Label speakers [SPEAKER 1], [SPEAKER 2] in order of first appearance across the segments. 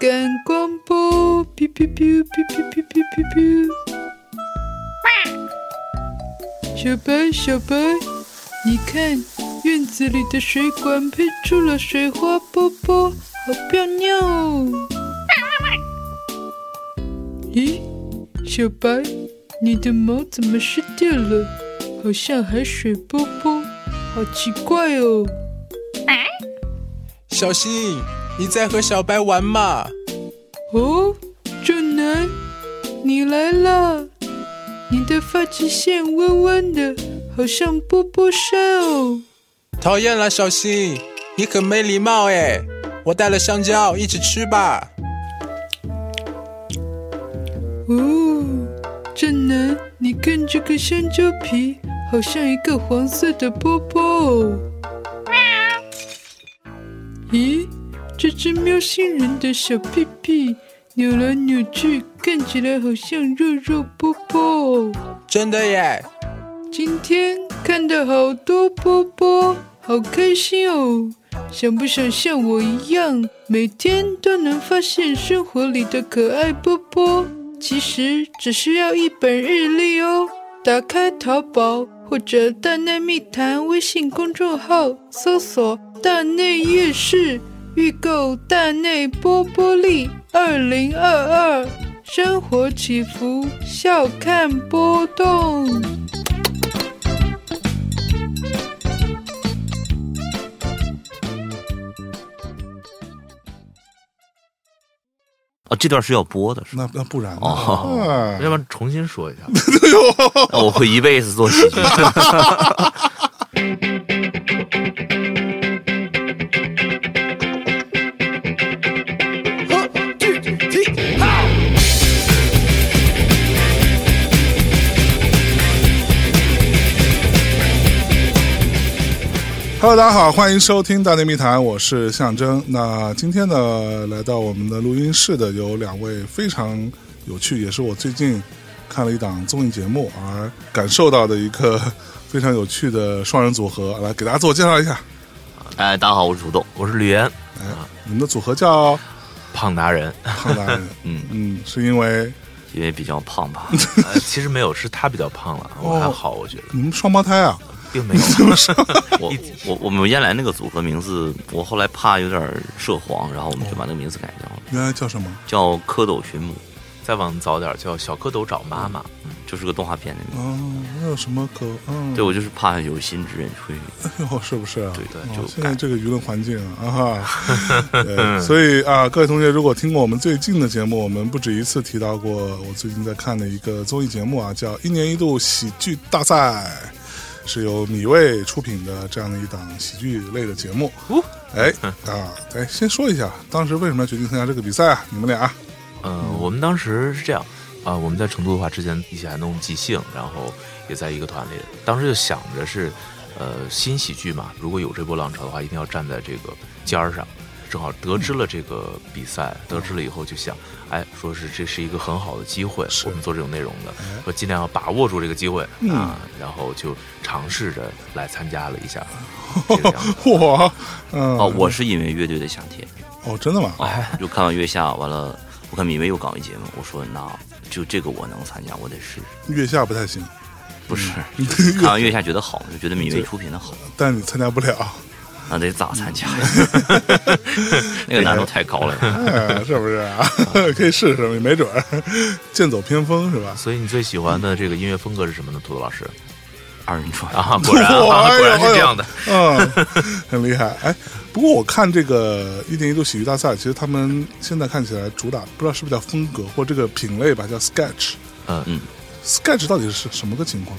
[SPEAKER 1] 感广播，哔哔哔哔哔哔哔哔哔。小白，小白，你看院子里的水管喷出了水花波波，好漂亮哦！咦，小白，你的毛怎么湿掉了？好像海水波波，好奇怪哦！
[SPEAKER 2] 小心，你在和小白玩吗？
[SPEAKER 1] 哦，正南，你来了。你的发际线弯弯的，好像波波山哦。
[SPEAKER 2] 讨厌了，小新，你很没礼貌哎！我带了香蕉，一起吃吧。
[SPEAKER 1] 哦，正南，你看这个香蕉皮，好像一个黄色的波波哦。咦，这只喵星人的小屁屁扭来扭去，看起来好像肉肉波波哦。
[SPEAKER 2] 真的耶！
[SPEAKER 1] 今天看到好多波波，好开心哦！想不想像我一样，每天都能发现生活里的可爱波波？其实只需要一本日历哦。打开淘宝或者大内密谈微信公众号，搜索“大内夜市”，预购大内波波利二零二二，生活起伏，笑看波动。
[SPEAKER 3] 哦，这段是要播的，是吧？
[SPEAKER 4] 那那不然呢？
[SPEAKER 3] 哦
[SPEAKER 4] 哎
[SPEAKER 5] 要不然重新说一下。
[SPEAKER 3] 那我会一辈子做喜剧。
[SPEAKER 4] ，Hello，大家好，欢迎收听《大内密谈》，我是象征。那今天呢，来到我们的录音室的有两位非常有趣，也是我最近看了一档综艺节目而感受到的一个非常有趣的双人组合，来给大家自我介绍一下。
[SPEAKER 3] 哎，大家好，我是土豆。
[SPEAKER 5] 我是吕岩，
[SPEAKER 4] 哎，你们的组合叫
[SPEAKER 5] 胖达人。
[SPEAKER 4] 胖达人，
[SPEAKER 3] 嗯，
[SPEAKER 4] 嗯，是因为
[SPEAKER 3] 因为比较胖吧。
[SPEAKER 5] 呃其实没有，是他比较胖了，我还好，我觉得
[SPEAKER 4] 你们双胞胎啊？
[SPEAKER 5] 并没有。
[SPEAKER 3] 我我我们原来那个组合名字，我后来怕有点涉黄，然后我们就把那个名字改掉了，
[SPEAKER 4] 原来叫什么？
[SPEAKER 3] 叫蝌蚪寻母，
[SPEAKER 5] 再往早点叫小蝌蚪找妈妈。
[SPEAKER 3] 就是个动画片的名字。
[SPEAKER 4] 哦，那有什么可？嗯，
[SPEAKER 3] 对，我就是怕有心之人会
[SPEAKER 4] 哎呦，是不是啊？
[SPEAKER 3] 对
[SPEAKER 5] 对
[SPEAKER 4] 哦
[SPEAKER 5] 就
[SPEAKER 4] 现在这个舆论环境啊，啊哈，对，所以啊，各位同学，如果听过我们最近的节目，我们不止一次提到过，我最近在看的一个综艺节目啊，叫《一年一度喜剧大赛》，是由米未出品的这样的一档喜剧类的节目。哦哎啊，哎，先说一下，当时为什么要决定参加这个比赛啊？你们俩
[SPEAKER 5] 嗯，我们当时是这样啊、我们在成都的话，之前一起还弄即兴，然后也在一个团里。当时就想着是，呃，新喜剧嘛，如果有这波浪潮的话，一定要站在这个尖儿上。正好得知了这个比赛，得知了以后就想，哎，说是这是一个很好的机会，我们做这种内容的，说尽量要把握住这个机会啊，然后就尝试着来参加了一下，这个样子。
[SPEAKER 4] 我，嗯，
[SPEAKER 3] 哦，我是因为乐队的夏天，
[SPEAKER 4] 哦，真的吗？
[SPEAKER 3] 哎就看完月下，完了，我看米未又搞一节目，我说那就这个我能参加，我得试试。
[SPEAKER 4] 月下不太行，
[SPEAKER 3] 不是，看完 月下觉得好，就觉得米未出品的好，
[SPEAKER 4] 但你参加不了。
[SPEAKER 3] 那得咋参加呀？那个难度太高了。
[SPEAKER 4] 哎，是不是啊？可以试试，没准儿剑走偏锋是吧？
[SPEAKER 5] 所以你最喜欢的这个音乐风格是什么呢，土豆老师？
[SPEAKER 3] 二人转
[SPEAKER 5] 啊，果然啊，果然是这样的。
[SPEAKER 4] 嗯，很厉害。哎，不过我看这个一年一度喜剧大赛，其实他们现在看起来主打不知道是不是叫风格或这个品类吧，叫 sketch。
[SPEAKER 5] 嗯
[SPEAKER 3] 嗯
[SPEAKER 4] sketch 到底是什么个情况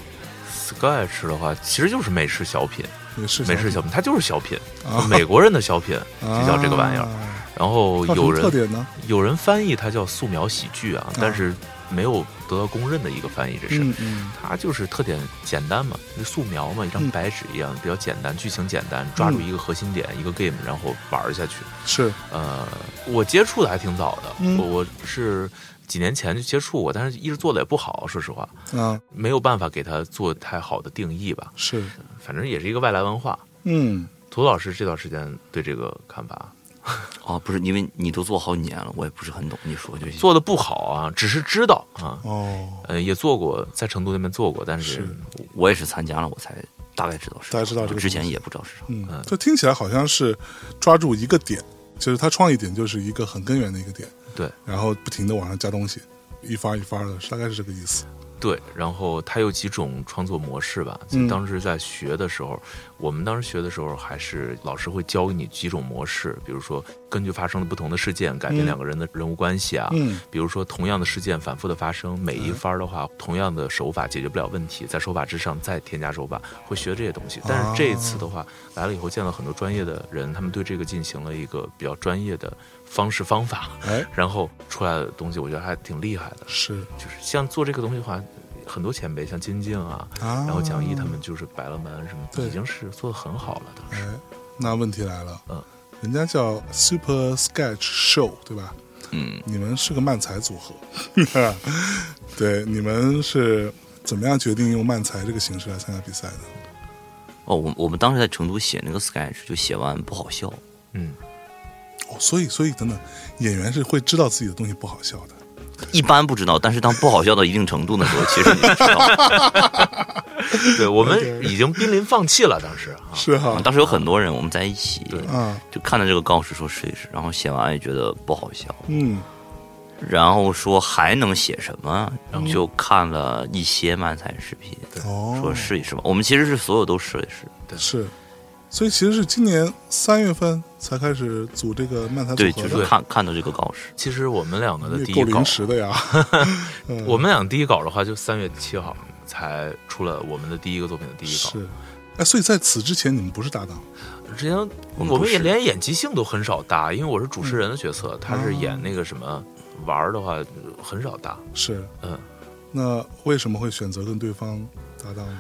[SPEAKER 5] ？Sketch 的话，其实就是美食小品，美式小品，它就是小品
[SPEAKER 4] 啊，
[SPEAKER 5] 美国人的小品就叫这个玩意儿。
[SPEAKER 4] 啊
[SPEAKER 5] 然后
[SPEAKER 4] 有
[SPEAKER 5] 人
[SPEAKER 4] 点呢？
[SPEAKER 5] 有人翻译它叫素描喜剧啊，但是没有得到公认的一个翻译，这是。
[SPEAKER 4] 嗯嗯。
[SPEAKER 5] 它就是特点简单嘛，就素描嘛，一张
[SPEAKER 4] 嗯
[SPEAKER 5] 白纸一样，比较简单，剧情简单，抓住一个核心点，一个 game，然后玩下去。
[SPEAKER 4] 是。
[SPEAKER 5] 呃，我接触的还挺早的，
[SPEAKER 4] 嗯。
[SPEAKER 5] 我我是几年前就接触过，但是一直做的也不好，说实话，
[SPEAKER 4] 啊
[SPEAKER 5] 没有办法给它做太好的定义吧。
[SPEAKER 4] 是
[SPEAKER 5] 反正也是一个外来文化。
[SPEAKER 4] 嗯。
[SPEAKER 5] 涂老师这段时间对这个看法，
[SPEAKER 3] 哦，不是，因为你都做好几年了，我也不是很懂，你说就行。
[SPEAKER 5] 做的不好啊，只是知道啊，
[SPEAKER 4] 哦，
[SPEAKER 5] 呃，也做过，在成都那边做过，但是
[SPEAKER 4] 是
[SPEAKER 3] 我也是参加了，我才大概知道是。
[SPEAKER 4] 大概知道这个
[SPEAKER 3] 之前也不知道是啥。
[SPEAKER 4] 嗯，这听起来好像是抓住一个点，就是他创意点就是一个很根源的一个点，
[SPEAKER 5] 对
[SPEAKER 4] 然后不停的往上加东西，一发一发的，大概是这个意思。
[SPEAKER 5] 对，然后它有几种创作模式吧。
[SPEAKER 4] 嗯
[SPEAKER 5] 当时在学的时候，我们当时学的时候，还是老师会教给你几种模式，比如说根据发生了不同的事件，改变
[SPEAKER 4] 嗯
[SPEAKER 5] 两个人的人物关系啊。
[SPEAKER 4] 嗯
[SPEAKER 5] 比如说同样的事件反复的发生，每一番儿的话，同样的手法解决不了问题，在手法之上再添加手法，会学这些东西。但是这一次的话，来了以后见了很多专业的人，他们对这个进行了一个比较专业的方式方法，
[SPEAKER 4] 哎，
[SPEAKER 5] 然后出来的东西，我觉得还挺厉害的。
[SPEAKER 4] 是
[SPEAKER 5] 就是像做这个东西的话，很多前辈像金靖啊，
[SPEAKER 4] 啊，
[SPEAKER 5] 然后蒋毅他们就是百乐门什么，
[SPEAKER 4] 对
[SPEAKER 5] 已经是做的很好了。当时
[SPEAKER 4] 哎，那问题来了，
[SPEAKER 5] 嗯，
[SPEAKER 4] 人家叫 Super Sketch Show 对吧？
[SPEAKER 3] 嗯，
[SPEAKER 4] 你们是个漫才组合，对，你们是怎么样决定用漫才这个形式来参加比赛的？
[SPEAKER 3] 哦，我我们当时在成都写那个 sketch，就写完不好笑，
[SPEAKER 5] 嗯，
[SPEAKER 4] 哦，所以所以等等，演员是会知道自己的东西不好笑的。
[SPEAKER 3] 一般不知道，但是当不好笑到一定程度的时候，其实你就知道。
[SPEAKER 5] 对我们已经濒临放弃了。当时啊，
[SPEAKER 4] 是哈，
[SPEAKER 3] 当时有很多人我们在一起，
[SPEAKER 4] 啊，
[SPEAKER 3] 就看到这个告示说试一试，然后写完也觉得不好笑，
[SPEAKER 4] 嗯，
[SPEAKER 3] 然后说还能写什么，就看了一些漫才视频，
[SPEAKER 4] 哦，
[SPEAKER 3] 说试一试吧。我们其实是所有都试一试，
[SPEAKER 4] 是，所以其实是今年三月份才开始组这个漫才组
[SPEAKER 3] 对，
[SPEAKER 4] 合的，
[SPEAKER 3] 就是看看到这个告示，
[SPEAKER 5] 其实我们两个的第一稿
[SPEAKER 4] 临，时的呀。嗯
[SPEAKER 5] 我们俩第一稿的话，就三月七号才出了我们的第一个作品的第一稿。
[SPEAKER 4] 是，哎，所以在此之前你们不是搭档
[SPEAKER 5] 之前
[SPEAKER 3] 我们
[SPEAKER 5] 也连演即兴都很少搭，因为我是主持人的角色，他是
[SPEAKER 4] 哦
[SPEAKER 5] 演那个什么玩儿的话很少搭。
[SPEAKER 4] 是？
[SPEAKER 5] 嗯，
[SPEAKER 4] 那为什么会选择跟对方搭档呢？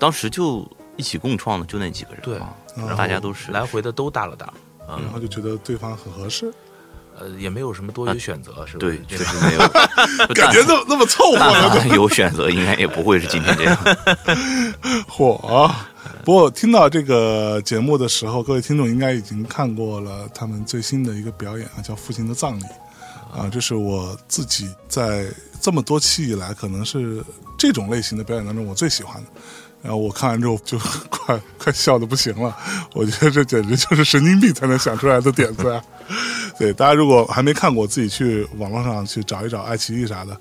[SPEAKER 3] 当时就一起共创的就那几个人
[SPEAKER 5] 对
[SPEAKER 3] 嘛，
[SPEAKER 4] 然后
[SPEAKER 3] 大家都是
[SPEAKER 5] 来回的都搭了搭，啊、
[SPEAKER 4] 然后就觉得对方很合适，
[SPEAKER 5] 呃，也没有什么多余选择，是吧？
[SPEAKER 3] 对，确实没有，
[SPEAKER 4] 感觉那么那么凑合。
[SPEAKER 3] 有选择，应该也不会是今天这样。
[SPEAKER 4] 火！不过听到这个节目的时候，各位听众应该已经看过了他们最新的一个表演啊，叫《父亲的葬礼》啊，这是我自己在这么多期以来，可能是这种类型的表演当中我最喜欢的。然后我看完之后就快快笑的不行了，我觉得这简直就是神经病才能想出来的点子啊！对，大家如果还没看过，自己去网络上去找一找爱奇艺啥的，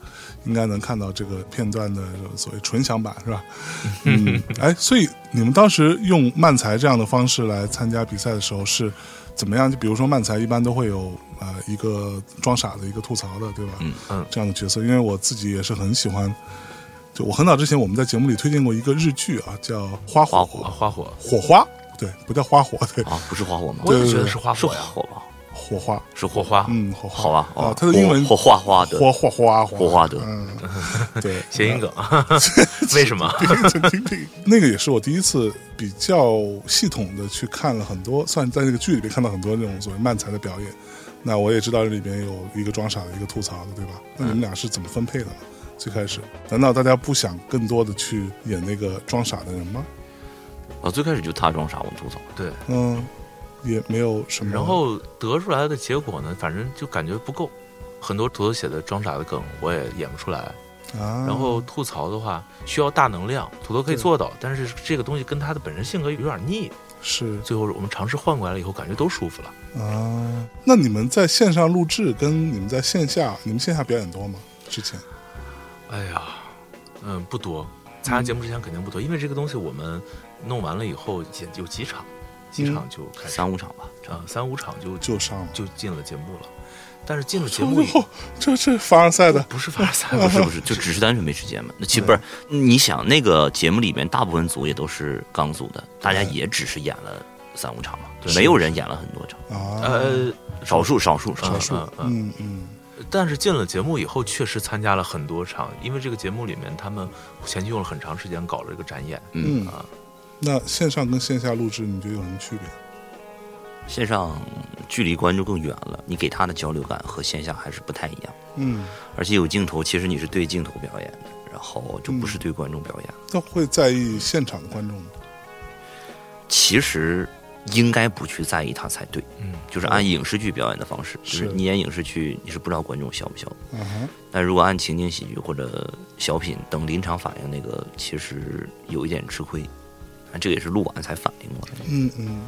[SPEAKER 4] 应该能看到这个片段的所谓纯享版，是吧？嗯，哎，所以你们当时用漫才这样的方式来参加比赛的时候是怎么样？就比如说漫才一般都会有呃一个装傻的一个吐槽的，对吧？
[SPEAKER 3] 嗯
[SPEAKER 5] 嗯
[SPEAKER 4] 这样的角色，因为我自己也是很喜欢。就我很早之前我们在节目里推荐过一个日剧啊，叫《花火
[SPEAKER 3] 花火
[SPEAKER 5] 啊，花火，
[SPEAKER 4] 火花，对，不叫花火，对，
[SPEAKER 3] 啊，不是花火吗？
[SPEAKER 5] 我也觉得
[SPEAKER 3] 是
[SPEAKER 5] 是花火呀，
[SPEAKER 3] 火吧？
[SPEAKER 4] 火花，
[SPEAKER 3] 是
[SPEAKER 5] 火花，
[SPEAKER 4] 嗯，火花，
[SPEAKER 3] 好吧？
[SPEAKER 4] 啊
[SPEAKER 3] 哦，
[SPEAKER 4] 它的英文
[SPEAKER 3] 火火花花的
[SPEAKER 4] 火火花
[SPEAKER 3] 火花的
[SPEAKER 4] 嗯，对，
[SPEAKER 5] 谐音梗，为什么？
[SPEAKER 4] 那个也是我第一次比较系统的去看了很多，算在那个剧里边看到很多那种所谓漫才的表演。那我也知道这里边有一个装傻的，一个吐槽的，对吧？那你们俩是怎么分配的呢？最开始，难道大家不想更多的去演那个装傻的人吗？
[SPEAKER 3] 啊，最开始就他装傻，我吐槽。
[SPEAKER 5] 对，
[SPEAKER 4] 嗯，也没有什么。
[SPEAKER 5] 然后得出来的结果呢，反正就感觉不够。很多土豆写的装傻的梗，我也演不出来。
[SPEAKER 4] 啊，
[SPEAKER 5] 然后吐槽的话，需要大能量，土豆可以做到，但是这个东西跟他的本身性格有点腻。
[SPEAKER 4] 是
[SPEAKER 5] 最后我们尝试换过来了以后，感觉都舒服了。
[SPEAKER 4] 啊，那你们在线上录制跟你们在线下，你们线下表演多吗？之前
[SPEAKER 5] 哎呀，嗯，不多。参加节目之前肯定不多，因为这个东西我们弄完了以后，也有几场，几场就开始
[SPEAKER 3] 三五场吧，
[SPEAKER 5] 啊，三五场就
[SPEAKER 4] 就上了。
[SPEAKER 5] 就进了节目了。但是进了节目以
[SPEAKER 4] 后，这这凡尔赛的
[SPEAKER 5] 不是凡尔赛，
[SPEAKER 3] 不是不是，就只是单纯没时间嘛。那其实不是，你想那个节目里面大部分组也都是刚组的，大家也只是演了三五场嘛，没有人演了很多场，
[SPEAKER 4] 啊，
[SPEAKER 5] 呃，
[SPEAKER 3] 少数少数少
[SPEAKER 5] 少
[SPEAKER 3] 数。
[SPEAKER 5] 嗯
[SPEAKER 4] 嗯，
[SPEAKER 5] 但是进了节目以后，确实参加了很多场，因为这个节目里面他们前期用了很长时间搞了这个展演。
[SPEAKER 3] 嗯
[SPEAKER 4] 嗯
[SPEAKER 5] 啊，
[SPEAKER 4] 那线上跟线下录制，你觉得有什么区别？
[SPEAKER 3] 线上距离观众更远了，你给他的交流感和线下还是不太一样。
[SPEAKER 4] 嗯，
[SPEAKER 3] 而且有镜头，其实你是对镜头表演的，然后就不是对观众表演。
[SPEAKER 4] 那会在意现场的观众吗？
[SPEAKER 3] 其实应该不去在意它才对。
[SPEAKER 5] 嗯，
[SPEAKER 3] 就是按影视剧表演的方式，就是
[SPEAKER 4] 是
[SPEAKER 3] 你演影视剧，你是不知道观众笑不笑的。
[SPEAKER 4] 嗯哼，
[SPEAKER 3] 但如果按情景喜剧或者小品等临场反应，那个其实有一点吃亏。啊这个也是录完才反应过来。
[SPEAKER 4] 嗯嗯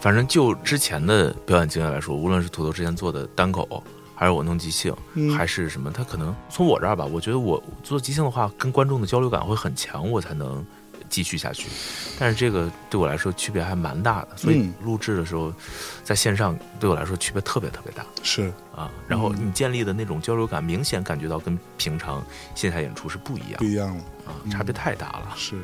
[SPEAKER 5] 反正就之前的表演经验来说，无论是土豆之前做的单口，还是我弄即兴，
[SPEAKER 4] 嗯
[SPEAKER 5] 还是什么，他可能从我这儿吧，我觉得我做即兴的话，跟观众的交流感会很强，我才能继续下去。但是这个对我来说区别还蛮大的，所以
[SPEAKER 4] 嗯
[SPEAKER 5] 录制的时候，在线上对我来说区别特别特别大
[SPEAKER 4] 是
[SPEAKER 5] 啊。然后
[SPEAKER 4] 嗯
[SPEAKER 5] 你建立的那种交流感，明显感觉到跟平常线下演出是不一样
[SPEAKER 4] 不一样了，
[SPEAKER 5] 啊，差别太大了，
[SPEAKER 4] 是。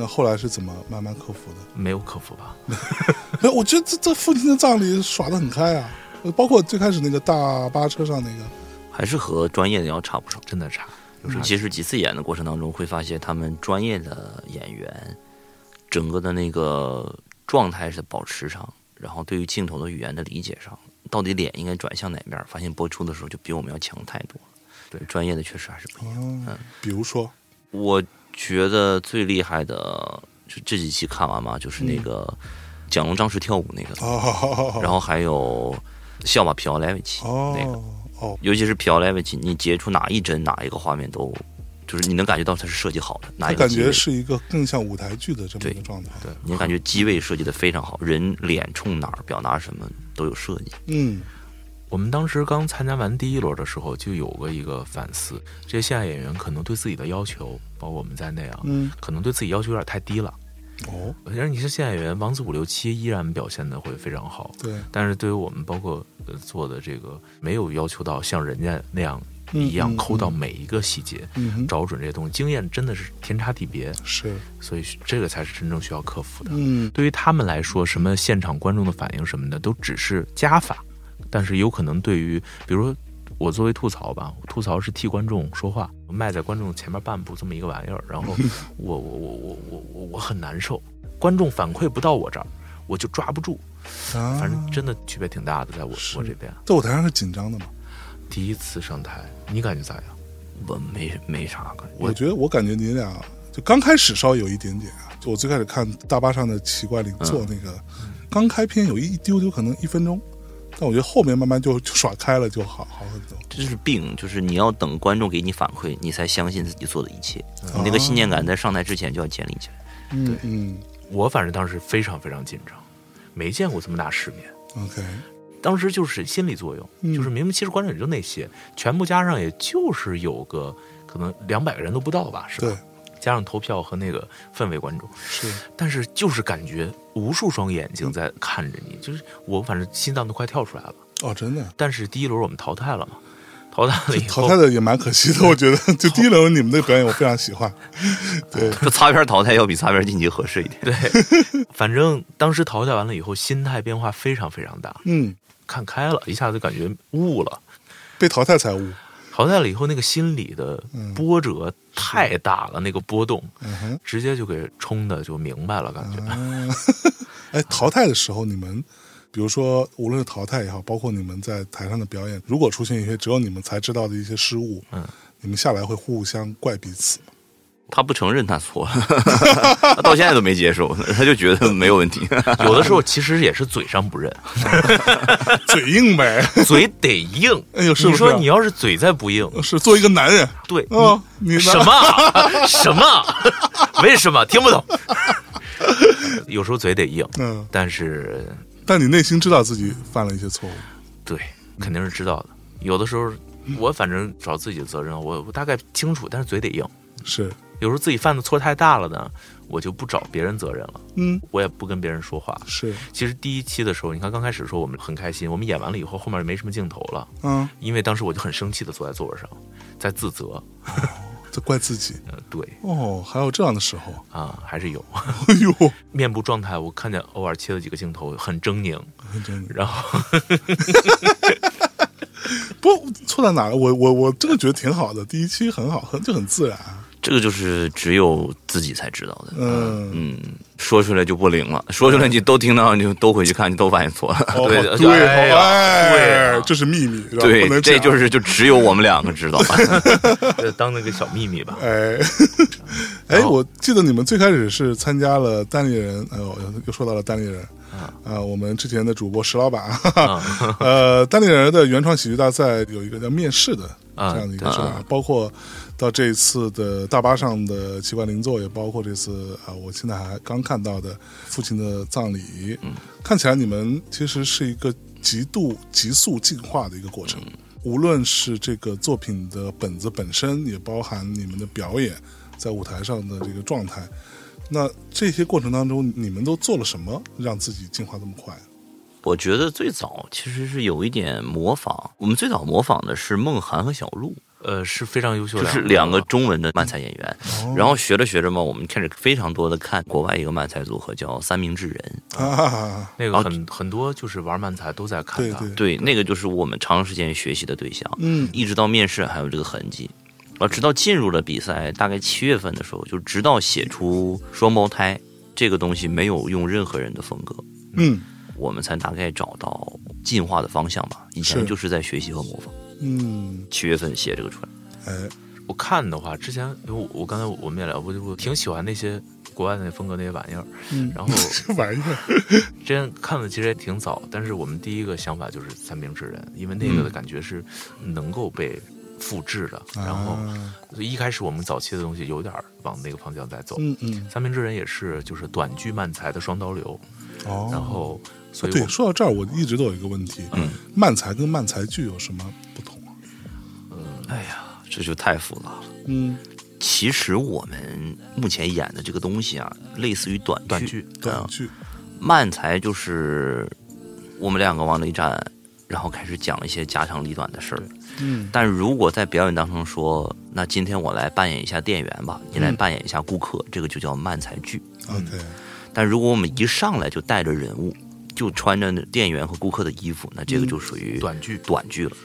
[SPEAKER 4] 那后来是怎么慢慢克服的？
[SPEAKER 5] 没有克服吧？
[SPEAKER 4] 哎，我觉得这这父亲的葬礼耍的很开啊，呃包括最开始那个大巴车上那个，
[SPEAKER 3] 还是和专业的要差不少。
[SPEAKER 5] 真的差，
[SPEAKER 3] 尤其是几次演的过程当中，会发现他们专业的演员整个的那个状态是保持上，然后对于镜头的语言的理解上，到底脸应该转向哪面儿，发现播出的时候就比我们要强太多了。
[SPEAKER 5] 对
[SPEAKER 3] 专业的确实还是不一样。
[SPEAKER 4] 嗯，比如说，
[SPEAKER 3] 我觉得最厉害的，就这几期看完嘛，就是那个蒋龙张弛跳舞那个，
[SPEAKER 4] 哦，
[SPEAKER 3] 然后还有笑马皮奥莱维奇那个，
[SPEAKER 4] 哦。哦，
[SPEAKER 3] 尤其是皮奥莱维奇，你截出哪一帧哪一个画面都，就是你能感觉到它是设计好的，哪一个感
[SPEAKER 4] 觉是一个更像舞台剧的这么一个状态，
[SPEAKER 5] 对
[SPEAKER 3] 你感觉机位设计的非常好，人脸冲哪儿表达什么都有设计。
[SPEAKER 4] 嗯。
[SPEAKER 5] 我们当时刚参加完第一轮的时候，就有过一个反思：这些线下演员可能对自己的要求，包括我们在内啊，
[SPEAKER 4] 嗯，
[SPEAKER 5] 可能对自己要求有点太低了。
[SPEAKER 4] 哦，
[SPEAKER 5] 其实你是线下演员，王子五六七依然表现的会非常好，
[SPEAKER 4] 对，
[SPEAKER 5] 但是对于我们包括呃做的这个，没有要求到像人家那样
[SPEAKER 4] 嗯
[SPEAKER 5] 一样
[SPEAKER 4] 嗯
[SPEAKER 5] 抠到每一个细节，找准这些东西，经验真的是天差地别，
[SPEAKER 4] 是，
[SPEAKER 5] 所以这个才是真正需要克服的。
[SPEAKER 4] 嗯。
[SPEAKER 5] 对于他们来说，什么现场观众的反应什么的，都只是加法，但是有可能对于，比如说我作为吐槽吧，吐槽是替观众说话，我迈在观众前面半步这么一个玩意儿，然后 我我我我我我我很难受，观众反馈不到我这儿，我就抓不住，
[SPEAKER 4] 啊，
[SPEAKER 5] 反正真的区别挺大的，在我我这边
[SPEAKER 4] 在舞台上是紧张的嘛。
[SPEAKER 5] 第一次上台，你感觉咋样？
[SPEAKER 3] 我没没啥感觉，
[SPEAKER 4] 我觉得我感觉你俩就刚开始稍微有一点点啊，就我最开始看大巴上的奇怪领做那个，刚开篇有一丢丢可能一分钟，但我觉得后面慢慢就就耍开了就好好很多。
[SPEAKER 3] 这是病，就是你要等观众给你反馈，你才相信自己做的一切。你那个信念感在上台之前就要建立起来。
[SPEAKER 4] 嗯嗯
[SPEAKER 5] 我反正当时非常非常紧张，没见过这么大世面。
[SPEAKER 4] ，OK，
[SPEAKER 5] 当时就是心理作用，
[SPEAKER 4] 嗯
[SPEAKER 5] 就是明明其实观众也就那些，全部加上也就是有个可能两百个人都不到吧，是吧？
[SPEAKER 4] 对，
[SPEAKER 5] 加上投票和那个氛围观众，
[SPEAKER 4] 是，
[SPEAKER 5] 但是就是感觉无数双眼睛在看着你，就是我反正心脏都快跳出来了。
[SPEAKER 4] 哦，真的。
[SPEAKER 5] 但是第一轮我们淘汰了嘛，淘汰了以后
[SPEAKER 4] 淘汰的也蛮可惜的，我觉得。就第一轮你们的表演，我非常喜欢。对，
[SPEAKER 3] 这擦边淘汰要比擦边晋级合适一点。
[SPEAKER 5] 对，反正当时淘汰完了以后，心态变化非常非常大，
[SPEAKER 4] 嗯，
[SPEAKER 5] 看开了，一下子感觉悟了。
[SPEAKER 4] 被淘汰才悟。
[SPEAKER 5] 淘汰了以后，那个心理的
[SPEAKER 4] 嗯
[SPEAKER 5] 波折太大了，那个波动，直接就给冲的就明白了，感觉。
[SPEAKER 4] 嗯，哎，淘汰的时候，你们比如说，无论是淘汰也好，包括你们在台上的表演，如果出现一些只有你们才知道的一些失误，
[SPEAKER 5] 嗯，
[SPEAKER 4] 你们下来会互相怪彼此吗？
[SPEAKER 3] 他不承认他错了，他到现在都没接受，他就觉得没有问题。
[SPEAKER 5] 有的时候其实也是嘴上不认，
[SPEAKER 4] 嘴硬呗，
[SPEAKER 5] 嘴得硬。
[SPEAKER 4] 哎呦，是不是？
[SPEAKER 5] 你说你要是嘴再不硬，
[SPEAKER 4] 是做一个男人
[SPEAKER 5] 对，
[SPEAKER 4] 哦，你
[SPEAKER 5] 什么啊 什么？为什么听不懂？有时候嘴得硬，
[SPEAKER 4] 嗯，
[SPEAKER 5] 但是
[SPEAKER 4] 但你内心知道自己犯了一些错误，
[SPEAKER 5] 对，肯定是知道的。有的时候我反正找自己的责任，我我大概清楚，但是嘴得硬。
[SPEAKER 4] 是，
[SPEAKER 5] 有时候自己犯的错太大了呢，我就不找别人责任了，
[SPEAKER 4] 嗯，
[SPEAKER 5] 我也不跟别人说话。
[SPEAKER 4] 是，
[SPEAKER 5] 其实第一期的时候，你看刚开始说我们很开心，我们演完了以后，后面没什么镜头了，
[SPEAKER 4] 嗯，
[SPEAKER 5] 因为当时我就很生气的坐在座位上，在自责。
[SPEAKER 4] 这怪自己。
[SPEAKER 5] 呃，对
[SPEAKER 4] 哦，还有这样的时候，
[SPEAKER 5] 啊，还是有
[SPEAKER 4] 哎呦，
[SPEAKER 5] 面部状态，我看见偶尔切了几个镜头，很狰狞，
[SPEAKER 4] 很狰狞。
[SPEAKER 5] 然后。
[SPEAKER 4] 不错在哪儿？我我我真的觉得挺好的，第一期很好，很就很自然，
[SPEAKER 3] 这个就是只有自己才知道的。
[SPEAKER 4] 嗯
[SPEAKER 3] 嗯，说出来就不灵了，说出来你都听到，你就都回去看，你都发现错了。
[SPEAKER 4] 哦
[SPEAKER 5] 对
[SPEAKER 4] 对，
[SPEAKER 5] 哎
[SPEAKER 4] 哎，
[SPEAKER 5] 对啊
[SPEAKER 4] 这是秘密，
[SPEAKER 3] 对，这就是就只有我们两个知道。
[SPEAKER 5] 这当那个小秘密吧。
[SPEAKER 4] 哎，哎，我记得你们最开始是参加了单立人，哎呦，又说到了单立人啊，我们之前的主播石老板，哈哈呃，单立人的原创喜剧大赛有一个叫面试的
[SPEAKER 5] 啊
[SPEAKER 4] 这样的一个是吧？包括到这一次的大巴上的奇怪邻座，也包括这次啊，我现在还刚看到的父亲的葬礼，看起来你们其实是一个极度急速进化的一个过程。无论是这个作品的本子本身，也包含你们的表演在舞台上的这个状态。那这些过程当中，你们都做了什么，让自己进化这么快？
[SPEAKER 3] 我觉得最早其实是有一点模仿，我们最早模仿的是梦涵和小鹿，
[SPEAKER 5] 呃，是非常优秀的，
[SPEAKER 3] 就是两个中文的漫才演员。然后学着学着嘛，我们开始非常多的看国外一个漫才组合叫三明治人，
[SPEAKER 4] 啊，
[SPEAKER 5] 那个很很多就是玩漫才都在看的。
[SPEAKER 4] 对对，
[SPEAKER 3] 对，那个就是我们长时间学习的对象。
[SPEAKER 4] 嗯
[SPEAKER 3] 一直到面试还有这个痕迹，啊直到进入了比赛，大概七月份的时候，就直到写出双胞胎这个东西没有用任何人的风格，
[SPEAKER 4] 嗯
[SPEAKER 3] 我们才大概找到进化的方向吧。以前就是在学习和模仿。
[SPEAKER 4] 嗯，
[SPEAKER 3] 七月份写这个出来，
[SPEAKER 4] 哎，
[SPEAKER 5] 我看的话，之前因为我我刚才我们也聊过，就我挺喜欢那些国外那风格那些玩意儿。
[SPEAKER 4] 嗯。
[SPEAKER 5] 然后
[SPEAKER 4] 这玩意儿，
[SPEAKER 5] 之前看的其实也挺早，但是我们第一个想法就是三明治人，因为那个的感觉是能够被复制的。然后
[SPEAKER 4] 啊
[SPEAKER 5] 一开始我们早期的东西有点往那个方向在走。
[SPEAKER 4] 嗯嗯，
[SPEAKER 5] 三明治人也是就是短剧慢才的双刀流，
[SPEAKER 4] 哦，
[SPEAKER 5] 然后所以
[SPEAKER 4] 对，说到这儿，我一直都有一个问题，
[SPEAKER 3] 嗯，
[SPEAKER 4] 漫才跟漫才剧有什么不同啊？
[SPEAKER 3] 哎呀，这就太复杂了。
[SPEAKER 4] 嗯，
[SPEAKER 3] 其实我们目前演的这个东西啊，类似于短剧，
[SPEAKER 5] 短剧
[SPEAKER 3] 啊
[SPEAKER 4] 短剧，
[SPEAKER 3] 漫才就是我们两个往那一站，然后开始讲一些家长里短的事儿。
[SPEAKER 4] 嗯
[SPEAKER 3] 但如果在表演当中说，那今天我来扮演一下店员吧，你来扮演一下顾客，这个就叫漫才剧。
[SPEAKER 4] ，OK，
[SPEAKER 3] 但如果我们一上来就带着人物，就穿着店员和顾客的衣服，那这个就属于
[SPEAKER 5] 短剧
[SPEAKER 3] 短剧了。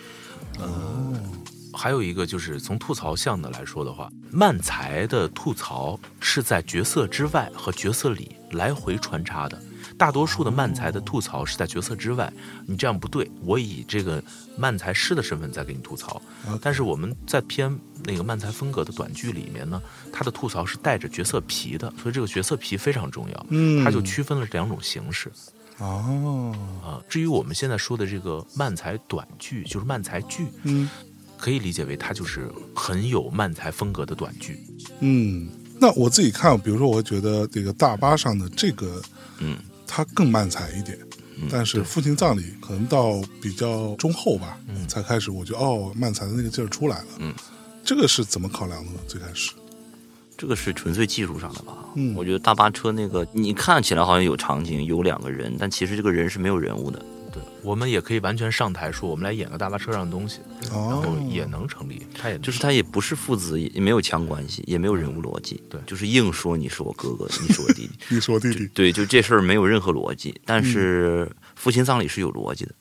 [SPEAKER 5] 还有一个就是从吐槽向的来说的话，漫才的吐槽是在角色之外和角色里来回穿插的。大多数的漫才的吐槽是在角色之外，你这样不对，我以这个漫才师的身份在给你吐槽。但是我们在偏那个漫才风格的短剧里面呢，它的吐槽是带着角色皮的，所以这个角色皮非常重要。
[SPEAKER 4] 嗯
[SPEAKER 5] 它就区分了两种形式
[SPEAKER 4] 哦，
[SPEAKER 5] 啊。至于我们现在说的这个漫才短剧，就是漫才剧，
[SPEAKER 4] 嗯
[SPEAKER 5] 可以理解为它就是很有漫才风格的短剧。
[SPEAKER 4] 嗯，那我自己看，比如说，我觉得这个大巴上的这个，
[SPEAKER 3] 嗯，
[SPEAKER 4] 它更漫才一点。但是父亲葬礼可能到比较中后吧，才开始，我觉得哦，漫才的那个劲儿出来了。
[SPEAKER 3] 嗯，
[SPEAKER 4] 这个是怎么考量的呢？最开始，
[SPEAKER 3] 这个是纯粹技术上的吧？
[SPEAKER 4] 嗯
[SPEAKER 3] 我觉得大巴车那个，你看起来好像有场景，有两个人，但其实这个人是没有人物的。
[SPEAKER 5] 对，我们也可以完全上台说，我们来演个大巴车上的东西，然后
[SPEAKER 4] 哦，
[SPEAKER 5] 也能成立。他也
[SPEAKER 3] 就是他也不是父子，也没有强关系，也没有人物逻辑，
[SPEAKER 5] 对
[SPEAKER 3] 就是硬说你是我哥哥，你是我弟弟，
[SPEAKER 4] 你是我弟弟，
[SPEAKER 3] 对，就这事儿没有任何逻辑。但是父亲葬礼是有逻辑的，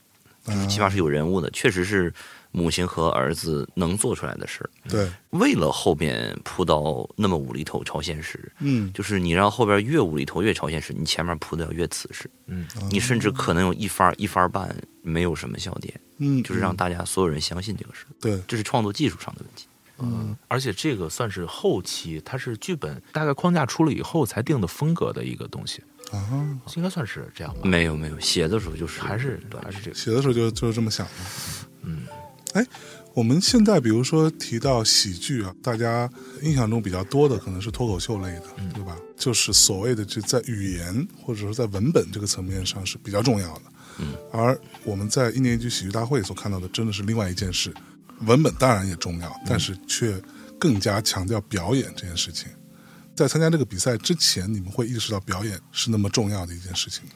[SPEAKER 4] 就是
[SPEAKER 3] 起码是有人物的，确实是母亲和儿子能做出来的事儿。
[SPEAKER 4] 对，
[SPEAKER 3] 为了后边铺到那么无厘头超现实，
[SPEAKER 4] 嗯。
[SPEAKER 3] 就是你让后边越无厘头越超现实，你前面铺的要越瓷实，
[SPEAKER 5] 嗯，
[SPEAKER 3] 你甚至可能有一番儿一番儿半没有什么笑点，
[SPEAKER 4] 嗯，
[SPEAKER 3] 就是让大家所有人相信这个事儿，
[SPEAKER 4] 对，
[SPEAKER 3] 这是创作技术上的问题。
[SPEAKER 5] 嗯，而且这个算是后期，它是剧本大概框架出了以后才定的风格的一个东西，
[SPEAKER 4] 啊，
[SPEAKER 5] 应该算是这样吧？
[SPEAKER 3] 没有没有，写的时候就是
[SPEAKER 5] 还是
[SPEAKER 3] 对
[SPEAKER 5] 还是这个，
[SPEAKER 4] 写的时候就就是这么想的。
[SPEAKER 5] 嗯，
[SPEAKER 4] 哎，我们现在比如说提到喜剧啊，大家印象中比较多的可能是脱口秀类的，对吧？就是所谓的就在语言或者说在文本这个层面上是比较重要的。
[SPEAKER 3] 嗯，
[SPEAKER 4] 而我们在一年一度喜剧大会所看到的，真的是另外一件事。文本当然也重要，但是却更加强调表演这件事情。在参加这个比赛之前，你们会意识到表演是那么重要的一件事情吗？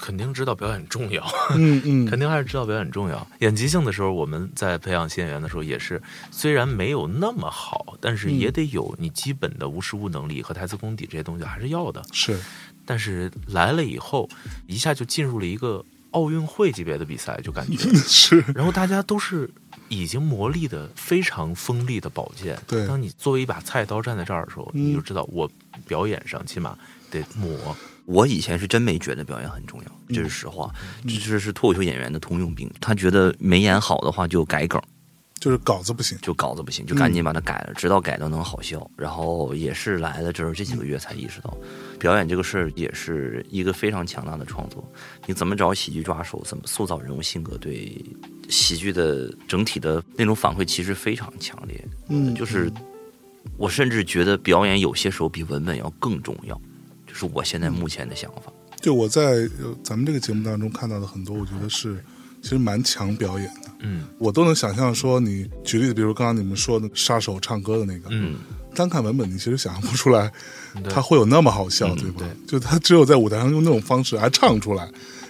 [SPEAKER 5] 肯定知道表演重要，
[SPEAKER 4] 嗯嗯
[SPEAKER 5] 肯定还是知道表演重要。演即兴的时候，我们在培养新演员的时候，也是虽然没有那么好，但是也得有你基本的无实物能力和台词功底这些东西还是要的。
[SPEAKER 4] 是，
[SPEAKER 5] 但是来了以后，一下就进入了一个奥运会级别的比赛，就感觉，
[SPEAKER 4] 是，
[SPEAKER 5] 然后大家都是已经磨砺的非常锋利的宝剑。
[SPEAKER 4] 对
[SPEAKER 5] 当你作为一把菜刀站在这儿的时候，
[SPEAKER 4] 嗯
[SPEAKER 5] 你就知道我表演上起码得抹。
[SPEAKER 3] 我以前是真没觉得表演很重要，这是实话，这这是脱口秀演员的通用病。他觉得没演好的话就改梗，
[SPEAKER 4] 就是稿子不行。
[SPEAKER 3] 就稿子不行，就赶紧把它改了，直到改到能好笑。然后也是来了之后这几个月才意识到，表演这个事儿也是一个非常强大的创作。你怎么找喜剧抓手，怎么塑造人物性格，对喜剧的整体的那种反馈其实非常强烈。
[SPEAKER 4] 嗯，
[SPEAKER 3] 就是我甚至觉得表演有些时候比文本要更重要，就是我现在目前的想法。
[SPEAKER 4] 就我在呃咱们这个节目当中看到的很多，我觉得是其实蛮强表演的。
[SPEAKER 5] 嗯
[SPEAKER 4] 我都能想象说，你举例子，比如刚刚你们说的杀手唱歌的那个，
[SPEAKER 5] 嗯，
[SPEAKER 4] 单看文本你其实想象不出来他会有那么好笑，
[SPEAKER 3] 嗯
[SPEAKER 4] 对吧？
[SPEAKER 5] 对
[SPEAKER 4] 就他只有在舞台上用那种方式还唱出来，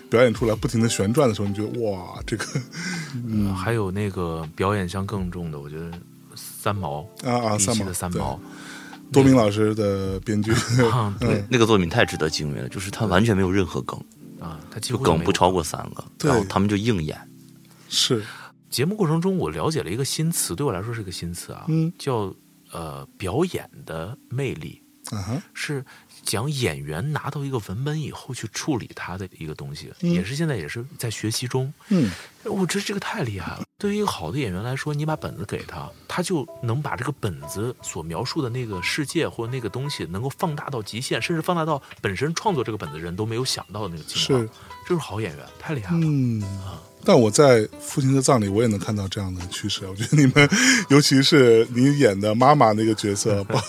[SPEAKER 4] 表演出来，不停的旋转的时候，你觉得哇，这个
[SPEAKER 5] 嗯还有那个表演相更重的，我觉得三毛
[SPEAKER 4] 啊啊，三毛
[SPEAKER 5] 的三毛，
[SPEAKER 4] 多明老师的编剧，
[SPEAKER 5] 啊，对。
[SPEAKER 3] 那个作品太值得敬畏了，就是他完全没有任何梗，
[SPEAKER 5] 啊，他几
[SPEAKER 3] 就
[SPEAKER 5] 乎
[SPEAKER 3] 梗不超过三个，然后他们就硬演。
[SPEAKER 4] 是。
[SPEAKER 5] 节目过程中，我了解了一个新词，对我来说是个新词啊，
[SPEAKER 4] 嗯。
[SPEAKER 5] 叫呃表演的魅力，
[SPEAKER 4] 嗯哼，
[SPEAKER 5] 是讲演员拿到一个文本以后去处理它的一个东西，
[SPEAKER 4] 嗯
[SPEAKER 5] 也是现在也是在学习中。
[SPEAKER 4] 嗯
[SPEAKER 5] 我觉得这个太厉害了。对于一个好的演员来说，你把本子给他，他就能把这个本子所描述的那个世界或者那个东西，能够放大到极限，甚至放大到本身创作这个本子的人都没有想到的那个情况。
[SPEAKER 4] 是
[SPEAKER 5] 这是好演员，太厉害了。
[SPEAKER 4] 嗯。但我在父亲的葬礼，我也能看到这样的趋势。我觉得你们，尤其是你演的妈妈那个角色，把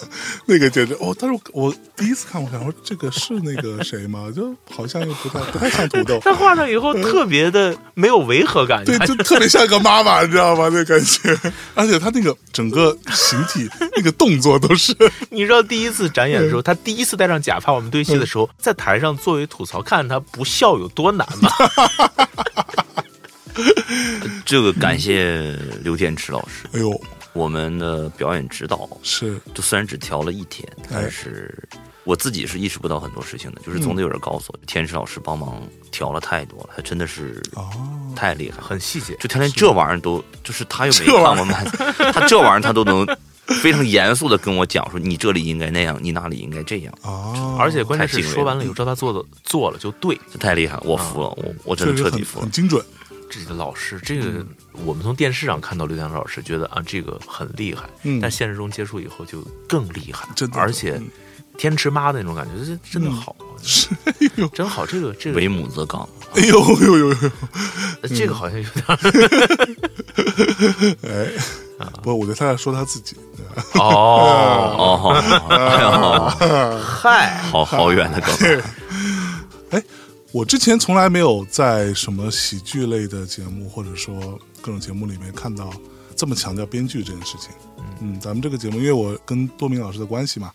[SPEAKER 4] 那个简直哦！但是我我第一次看，我想说这个是那个谁吗？就好像又不太不太像土豆，
[SPEAKER 5] 他画上以后特别的没有违和感，
[SPEAKER 4] 对，就特别像个妈妈，你知道吗？那感觉，而且他那个整个形体、那个动作都是，
[SPEAKER 5] 你知道第一次展演的时候，他第一次戴上假发，我们对戏的时候，在台上作为吐槽，看他不笑有多难吗？
[SPEAKER 3] 这个感谢刘天池老师，
[SPEAKER 4] 哎呦，
[SPEAKER 3] 我们的表演指导，
[SPEAKER 4] 是。
[SPEAKER 3] 就虽然只调了一天，但是我自己是意识不到很多事情的，就是总得有人告诉我，天池老师帮忙调了太多了，他真的是
[SPEAKER 4] 哦，
[SPEAKER 3] 太厉害了，
[SPEAKER 5] 很细节，
[SPEAKER 3] 就他连这玩意儿都，就是他又没看过漫，他这玩意儿他都能非常严肃的跟我讲说，你这里应该那样，你那里应该这样，
[SPEAKER 4] 哦，
[SPEAKER 5] 而且关键是说完了以后，知道他做的做了就对。
[SPEAKER 3] 这太厉害了，我服了，我我真的彻底服了。
[SPEAKER 4] 很。精准，
[SPEAKER 5] 这个老师，这个我们从电视上看到刘天老师，觉得啊这个很厉害，
[SPEAKER 4] 嗯。
[SPEAKER 5] 但现实中接触以后就更厉害，
[SPEAKER 4] 真的
[SPEAKER 5] 而且
[SPEAKER 4] 嗯。
[SPEAKER 5] 天池妈的那种感觉，这真的好，
[SPEAKER 4] 是，哎呦，
[SPEAKER 5] 真好。这个这个
[SPEAKER 3] 为母则刚，
[SPEAKER 4] 哎呦呦呦呦，
[SPEAKER 5] 这个好像有点
[SPEAKER 4] 哎，不过我觉得他在说他自己，
[SPEAKER 5] 哦，
[SPEAKER 3] 哦，
[SPEAKER 5] 嗨，
[SPEAKER 3] 好好远的梗，
[SPEAKER 4] 哎，我之前从来没有在什么喜剧类的节目或者说各种节目里面看到这么强调编剧这件事情。嗯，咱们这个节目，因为我跟多明老师的关系嘛，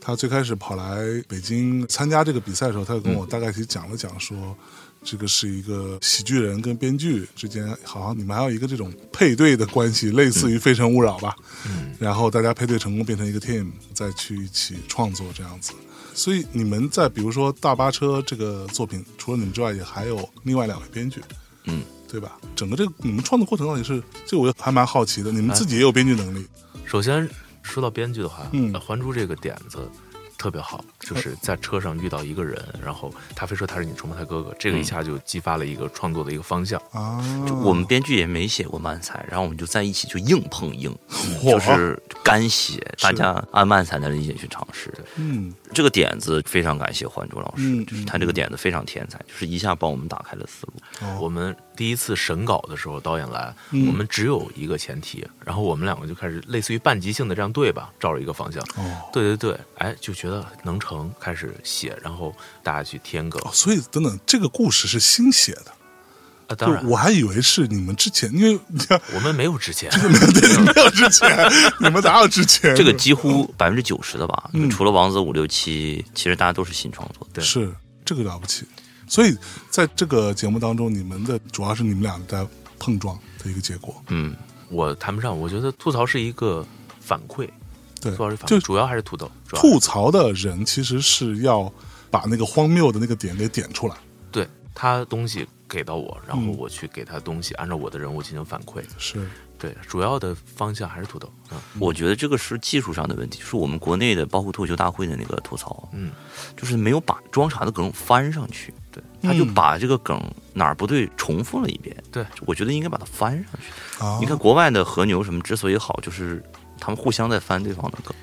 [SPEAKER 4] 他最开始跑来北京参加这个比赛的时候，他就跟我大概其讲了讲说。这个是一个喜剧人跟编剧之间，好像你们还有一个这种配对的关系，类似于《非诚勿扰》吧。
[SPEAKER 5] 嗯，
[SPEAKER 4] 然后大家配对成功变成一个 team，再去一起创作这样子。所以你们在比如说《大巴车》这个作品，除了你们之外，也还有另外两位编剧，
[SPEAKER 3] 嗯，
[SPEAKER 4] 对吧？整个这个你们创作过程到底是，这我还蛮好奇的。你们自己也有编剧能力，
[SPEAKER 5] 首先说到编剧的话，
[SPEAKER 4] 嗯
[SPEAKER 5] 呃还珠这个点子特别好，就是在车上遇到一个人，然后他非说他是你崇拜他哥哥，这个一下就激发了一个创作的一个方向。
[SPEAKER 4] 啊，
[SPEAKER 3] 就我们编剧也没写过漫才，然后我们就在一起就硬碰硬，就是干写，大家按漫才的理解去尝试。
[SPEAKER 4] 嗯
[SPEAKER 3] 这个点子非常感谢还珠老师，
[SPEAKER 4] 嗯
[SPEAKER 3] 就是他这个点子非常天才，就是一下帮我们打开了思路。
[SPEAKER 4] 哦
[SPEAKER 5] 我们第一次审稿的时候，导演来，
[SPEAKER 4] 嗯。
[SPEAKER 5] 我们只有一个前提，然后我们两个就开始类似于半即兴的这样对吧，照着一个方向，
[SPEAKER 4] 哦。
[SPEAKER 5] 对对对，哎，就觉得能成，开始写，然后大家去添梗。
[SPEAKER 4] 哦，所以等等，这个故事是新写的，
[SPEAKER 5] 啊，当然。
[SPEAKER 4] 我还以为是你们之前，因为你 看
[SPEAKER 5] 我们没有之前，
[SPEAKER 4] 没有之前，你们哪有之前？
[SPEAKER 3] 这个几乎百分之九十的吧，
[SPEAKER 4] 嗯。
[SPEAKER 3] 除了王子五六七，其实大家都是新创作。
[SPEAKER 5] 对。
[SPEAKER 4] 是这个了不起。所以在这个节目当中，你们的主要是你们俩在碰撞的一个结果。
[SPEAKER 3] 嗯，
[SPEAKER 5] 我谈不上，我觉得吐槽是一个反馈，
[SPEAKER 4] 对
[SPEAKER 5] 吐槽是，反
[SPEAKER 4] 就
[SPEAKER 5] 馈，主要还是土豆，
[SPEAKER 4] 吐槽的人其实是要把那个荒谬的那个点给点出来。
[SPEAKER 5] 对他东西给到我，然后
[SPEAKER 4] 嗯
[SPEAKER 5] 我去给他东西，按照我的人物进行反馈。
[SPEAKER 4] 是，
[SPEAKER 5] 对，主要的方向还是土豆。嗯
[SPEAKER 3] 我觉得这个是技术上的问题，就是我们国内的包括脱口秀大会的那个吐槽，
[SPEAKER 5] 嗯，
[SPEAKER 3] 就是没有把装傻的梗翻上去，对，他就把这个梗哪儿不对重复了一遍，
[SPEAKER 5] 对，
[SPEAKER 3] 我觉得应该把它翻上去。
[SPEAKER 4] 啊
[SPEAKER 3] 你看国外的和牛什么之所以好，就是他们互相在翻对方的梗，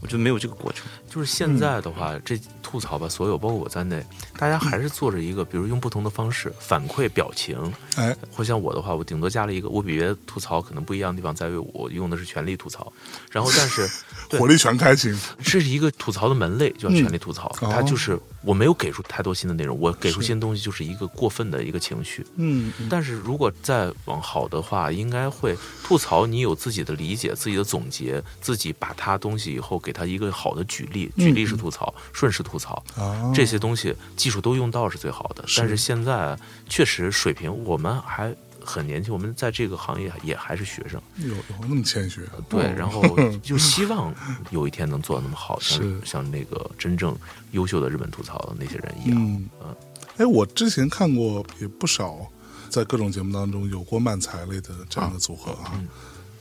[SPEAKER 3] 我觉得没有这个过程。
[SPEAKER 5] 就是现在的话，这吐槽吧，所有包括我在内，大家还是做着一个，比如用不同的方式反馈表情。
[SPEAKER 4] 哎，
[SPEAKER 5] 或像我的话，我顶多加了一个，我比别的吐槽可能不一样的地方在于，我用的是全力吐槽。然后，但是
[SPEAKER 4] 火力全开型，
[SPEAKER 5] 这是一个吐槽的门类，叫全力吐槽。
[SPEAKER 4] 哦
[SPEAKER 5] 它就是我没有给出太多新的内容，我给出新的东西就是一个过分的一个情绪。
[SPEAKER 4] 嗯，嗯
[SPEAKER 5] 但是如果再往好的话，应该会吐槽你有自己的理解、自己的总结，自己把它东西以后给它一个好的举例，举例式吐槽、顺势吐槽，
[SPEAKER 4] 啊，
[SPEAKER 5] 这些东西技术都用到是最好的。
[SPEAKER 4] 是
[SPEAKER 5] 但是现在确实水平我们还很年轻，我们在这个行业也还是学生，
[SPEAKER 4] 有有那么谦虚啊？
[SPEAKER 5] 对，
[SPEAKER 4] 哦
[SPEAKER 5] 然后 就希望有一天能做的那么好，像像那个真正优秀的日本吐槽的那些人一样。
[SPEAKER 4] 嗯，哎，我之前看过也不少，在各种节目当中有过漫才类的这样的组合啊。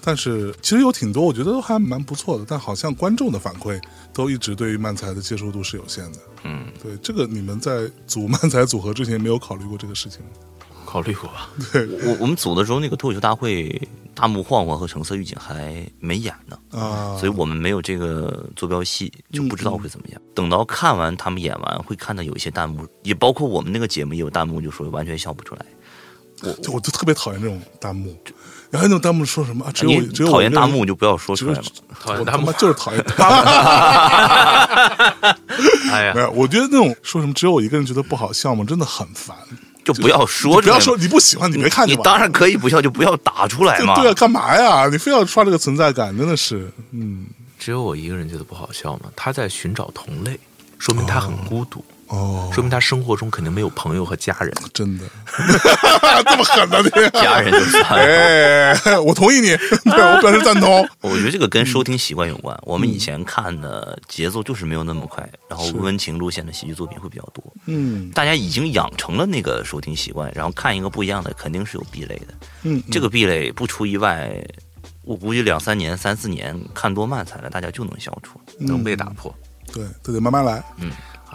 [SPEAKER 4] 但是其实有挺多，我觉得都还蛮不错的，但好像观众的反馈都一直对于漫才的接受度是有限的。
[SPEAKER 3] 嗯，
[SPEAKER 4] 对，这个你们在组漫才组合之前没有考虑过这个事情吗？
[SPEAKER 5] 考虑过吧？
[SPEAKER 3] 对我我们组的时候，那个脱口秀大会，大木晃晃和橙色预警还没演呢，
[SPEAKER 4] 啊，
[SPEAKER 3] 所以我们没有这个坐标系，就不知道会怎么样。等到看完他们演完，会看到有一些弹幕，也包括我们那个节目也有弹幕，就说完全笑不出来。
[SPEAKER 4] 就我就特别讨厌这种弹幕，然后那种弹幕说什么啊？只有我只有我
[SPEAKER 3] 讨厌弹幕就不要说
[SPEAKER 4] 只有
[SPEAKER 3] 出来嘛。
[SPEAKER 4] 我
[SPEAKER 5] 讨厌弹幕
[SPEAKER 4] 他妈就是讨厌弹幕。
[SPEAKER 5] 哎呀
[SPEAKER 4] 没，有，我觉得那种说什么只有我一个人觉得不好笑吗，真的很烦。
[SPEAKER 3] 就不要说出来，
[SPEAKER 4] 不要说你不喜欢，你没看见
[SPEAKER 3] 你当然可以不笑，就不要打出来嘛。
[SPEAKER 4] 对啊，干嘛呀？你非要刷这个存在感，真的是，嗯，
[SPEAKER 5] 只有我一个人觉得不好笑吗？他在寻找同类，说明他很孤独，
[SPEAKER 4] 哦，
[SPEAKER 5] 说明他生活中肯定没有朋友和家人。
[SPEAKER 4] 真的 这么狠呢、你？
[SPEAKER 3] 家人就算了。
[SPEAKER 4] 哎，我同意你，对我表示赞同。
[SPEAKER 3] 我觉得这个跟收听习惯有关。我们以前看的节奏就是没有那么快，然后温情路线的喜剧作品会比较多。
[SPEAKER 4] 嗯
[SPEAKER 3] 大家已经养成了那个收听习惯，然后看一个不一样的，肯定是有壁垒的。
[SPEAKER 4] 嗯，
[SPEAKER 3] 这个壁垒不出意外，我估计两三年、三四年看多漫才了，大家就能消除。
[SPEAKER 5] 能被打破。
[SPEAKER 4] 对，都得慢慢来。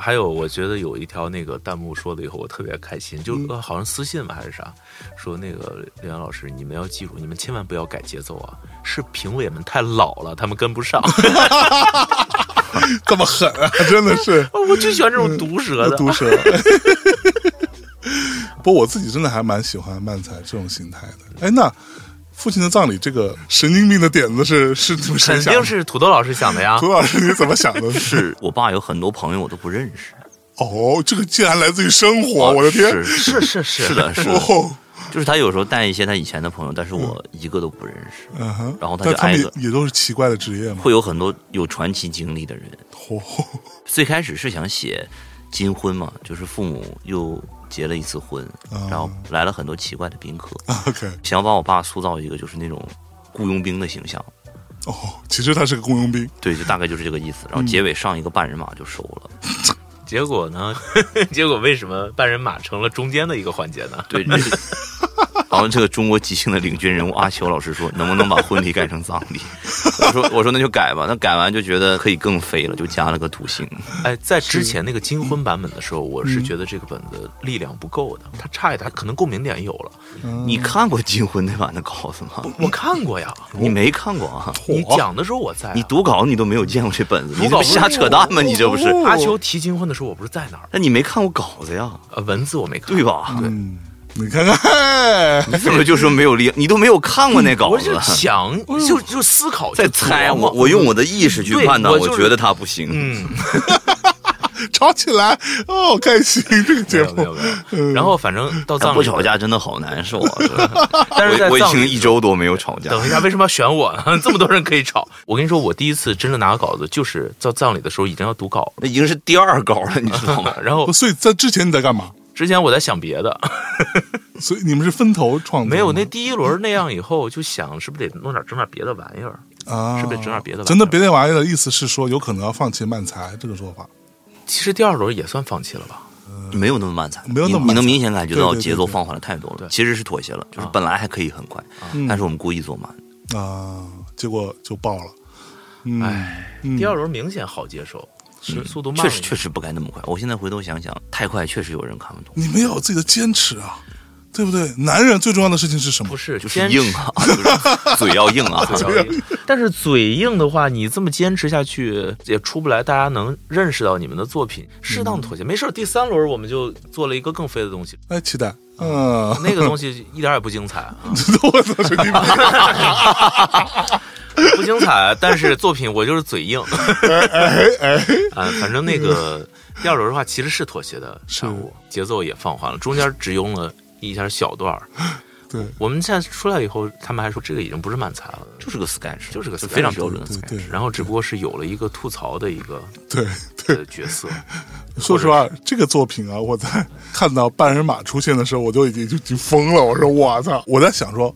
[SPEAKER 5] 还有，我觉得有一条那个弹幕说了以后，我特别开心，就、呃好像私信吧还是啥，说那个刘洋老师，你们要记住，你们千万不要改节奏啊，是评委们太老了，他们跟不上。
[SPEAKER 4] 这么狠啊，真的是
[SPEAKER 5] 我就喜欢这种毒舌的。
[SPEAKER 4] 毒舌。不过我自己真的还蛮喜欢漫才这种心态的。哎，那父亲的葬礼这个神经病的点子是 是
[SPEAKER 5] 肯？定是土豆老师想的呀
[SPEAKER 4] 土豆。老师你怎么想的？
[SPEAKER 3] 是我爸有很多朋友我都不认识，
[SPEAKER 4] 哦，这个竟然来自于生活，我的天！
[SPEAKER 3] 是是
[SPEAKER 5] 是是
[SPEAKER 3] 是的，是的，
[SPEAKER 4] 哦，
[SPEAKER 3] 就是他有时候带一些他以前的朋友，但是我一个都不认识。
[SPEAKER 4] 嗯哼，
[SPEAKER 3] 然后他就挨个
[SPEAKER 4] 也也都是奇怪的职业嘛。
[SPEAKER 3] 会有很多有传奇经历的人。
[SPEAKER 4] 哦，
[SPEAKER 3] 最开始是想写金婚嘛，就是父母又结了一次婚，
[SPEAKER 4] 啊
[SPEAKER 3] 然后来了很多奇怪的宾客
[SPEAKER 4] ，OK，
[SPEAKER 3] 想要把我爸塑造一个就是那种雇佣兵的形象。
[SPEAKER 4] 哦，其实他是个雇佣兵。
[SPEAKER 3] 对，就大概就是这个意思。然
[SPEAKER 4] 嗯
[SPEAKER 3] 后结尾上一个半人马就收了。
[SPEAKER 5] 结果呢？结果为什么半人马成了中间的一个环节呢？
[SPEAKER 3] 对，这然后这个中国即兴的领军人物阿秋老师说，能不能把婚礼改成葬礼？我说我说那就改吧。那改完就觉得可以更飞了，就加了个土星。
[SPEAKER 5] 哎，在之前那个金婚版本的时候，我是觉得这个本子力量不够的，它差一点，可能共鸣点有了。
[SPEAKER 3] 你看过金婚那版的稿子吗？
[SPEAKER 5] 我看过呀，
[SPEAKER 3] 你没看过啊？
[SPEAKER 5] 你讲的时候我在啊、
[SPEAKER 3] 你读稿你都没有见过这本子，你这不瞎扯淡吗？你这不是？
[SPEAKER 5] 阿秋提金婚的时候，我不是在哪儿？
[SPEAKER 3] 那你没看过稿子呀？
[SPEAKER 5] 呃，文字我没看，
[SPEAKER 3] 对？吧？
[SPEAKER 5] 对
[SPEAKER 4] 嗯，你看看，
[SPEAKER 3] 你怎么就说没有力？你都没有看过那稿
[SPEAKER 5] 我
[SPEAKER 3] 子
[SPEAKER 5] 就，想，就就思考，
[SPEAKER 3] 在猜我，我用我的意识去判断，
[SPEAKER 5] 我就是
[SPEAKER 3] 我觉得他不行。
[SPEAKER 5] 嗯，
[SPEAKER 4] 吵起来，哦，好开心这个
[SPEAKER 5] 没
[SPEAKER 4] 节目。
[SPEAKER 5] 然后反正到葬礼
[SPEAKER 3] 不吵，架真的好难受啊！
[SPEAKER 5] 但是在
[SPEAKER 3] 我我已经一周多没有吵架。
[SPEAKER 5] 等一下，为什么要选我呢？这么多人可以吵。我跟你说，我第一次真正拿稿子，就是到葬礼的时候已经要读稿
[SPEAKER 3] 那已经是第二稿了，你知道吗。
[SPEAKER 5] 然后
[SPEAKER 4] 所以在之前你在干嘛？
[SPEAKER 5] 之前我在想别的，
[SPEAKER 4] 所以你们是分头创作？
[SPEAKER 5] 没有那第一轮那样以后，就想是不是得弄点整点别的玩意儿？
[SPEAKER 4] 啊，
[SPEAKER 5] 是不是整点别的玩意儿
[SPEAKER 4] 真的别的玩意儿的意思是说，有可能要放弃漫才这个说法。
[SPEAKER 5] 其实第二轮也算放弃了吧？
[SPEAKER 3] 没有那么慢才，
[SPEAKER 4] 没有那么漫才
[SPEAKER 3] 你你能明显感觉到节奏放缓了太多了。其实是妥协了，就是
[SPEAKER 5] 啊
[SPEAKER 3] 本来还可以很快，
[SPEAKER 4] 嗯
[SPEAKER 3] 但是我们故意做慢。
[SPEAKER 4] 啊，结果就爆了。嗯，
[SPEAKER 5] 哎，
[SPEAKER 4] 嗯
[SPEAKER 5] 第二轮明显好接受，是速度慢
[SPEAKER 3] 确实确实不该那么快。我现在回头想想，太快确实有人看不懂，
[SPEAKER 4] 你们要有自己的坚持啊，对不对？男人最重要的事情是什么
[SPEAKER 5] 不？是
[SPEAKER 3] 就是
[SPEAKER 5] 坚持
[SPEAKER 3] 硬啊，就是嘴要硬啊。
[SPEAKER 5] 嘴要硬。但是嘴硬的话，你这么坚持下去也出不来，大家能认识到你们的作品，适当妥协。没事儿，第三轮我们就做了一个更飞的东西，
[SPEAKER 4] 哎，期待。嗯，
[SPEAKER 5] 那个东西一点也不精彩啊！不精彩，但是作品我就是嘴硬。
[SPEAKER 4] 哎 哎，
[SPEAKER 5] 啊，反正那个第二轮的话，其实是妥协的产物，节奏也放缓了，中间只用了一下小段儿。
[SPEAKER 4] 对
[SPEAKER 5] 我们现在出来以后，他们还说这个已经不是漫才了，
[SPEAKER 3] 就是个 sketch，
[SPEAKER 5] 就是个
[SPEAKER 3] 非常标准的 sketch。
[SPEAKER 5] 然后只不过是有了一个吐槽的一个
[SPEAKER 4] 对
[SPEAKER 5] 角色。
[SPEAKER 4] 说实话，这个作品啊，我在看到半人马出现的时候，我就已经就已经疯了。我说我操！我在想说，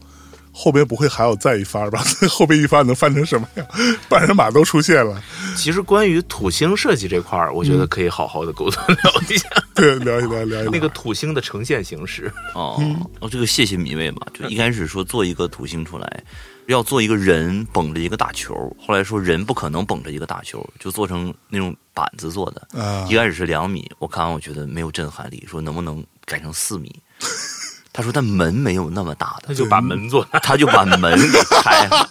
[SPEAKER 4] 后边不会还有再一番吧？后边一番能翻成什么样？半人马都出现了，
[SPEAKER 5] 其实关于土星设计这块儿，我觉得可以好好的沟通聊一下
[SPEAKER 4] 对，聊一聊，聊一聊。
[SPEAKER 5] 那个土星的呈现形式。
[SPEAKER 3] 哦，
[SPEAKER 4] 嗯
[SPEAKER 3] 哦，这个谢谢米未嘛，就一开始说做一个土星出来，要做一个人捧着一个大球，后来说人不可能捧着一个大球，就做成那种板子做的。
[SPEAKER 4] 啊
[SPEAKER 3] 一开始是两米，我看完我觉得没有震撼力，说能不能改成四米？他说但门没有那么大的
[SPEAKER 5] 他，就把门做，
[SPEAKER 3] 他就把门给拆了，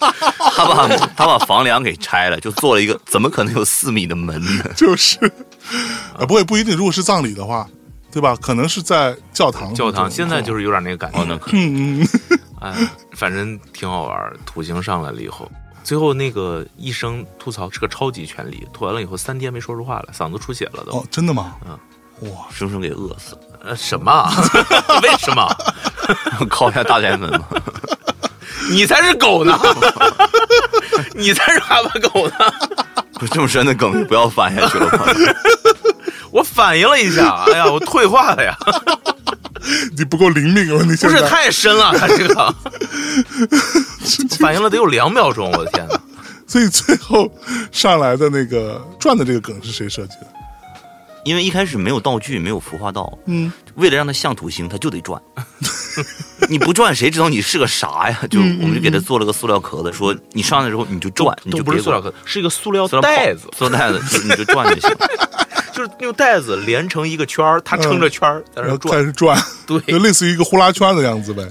[SPEAKER 3] 他把他把房梁给拆了，就做了一个，怎么可能有四米的门呢？
[SPEAKER 4] 就是，啊，不过也不一定。如果是葬礼的话，对吧？可能是在教堂。
[SPEAKER 5] 教堂现在就是有点那个感觉。
[SPEAKER 3] 哦，那可能
[SPEAKER 4] 嗯嗯，
[SPEAKER 5] 哎，反正挺好玩儿。土星上来了以后，最后那个医生吐槽是个超级权力，吐完了以后三天没说出话来，嗓子出血了都。
[SPEAKER 4] 哦，真的吗？
[SPEAKER 5] 嗯，
[SPEAKER 4] 哇，
[SPEAKER 3] 生生给饿死了，
[SPEAKER 5] 呃，什么啊？为什么？
[SPEAKER 3] 靠一下大宅门吗。
[SPEAKER 5] 你才是狗呢！你才是哈巴狗呢！
[SPEAKER 3] 不这么深的梗就不要翻下去了吧？
[SPEAKER 5] 我反应了一下，哎呀，我退化了呀！
[SPEAKER 4] 你不够灵敏啊！你
[SPEAKER 5] 不是太深了，他这个 反应了得有两秒钟，我的天哪！
[SPEAKER 4] 所以最后上来的那个转的这个梗是谁设计的？
[SPEAKER 3] 因为一开始没有道具，没有孵化道，
[SPEAKER 4] 嗯，
[SPEAKER 3] 为了让它像土星，它就得转。你不转，谁知道你是个啥呀？就
[SPEAKER 4] 嗯
[SPEAKER 3] 我们就给他做了个塑料壳子，说你上来之后你就转，你就
[SPEAKER 5] 不是塑料壳，是一个塑料袋子，
[SPEAKER 3] 塑料袋子，你就转就行。
[SPEAKER 5] 就是用袋子连成一个圈儿，它撑着圈儿在那转。
[SPEAKER 4] 开始转，
[SPEAKER 5] 对，
[SPEAKER 4] 就类似于一个呼啦圈的样子呗。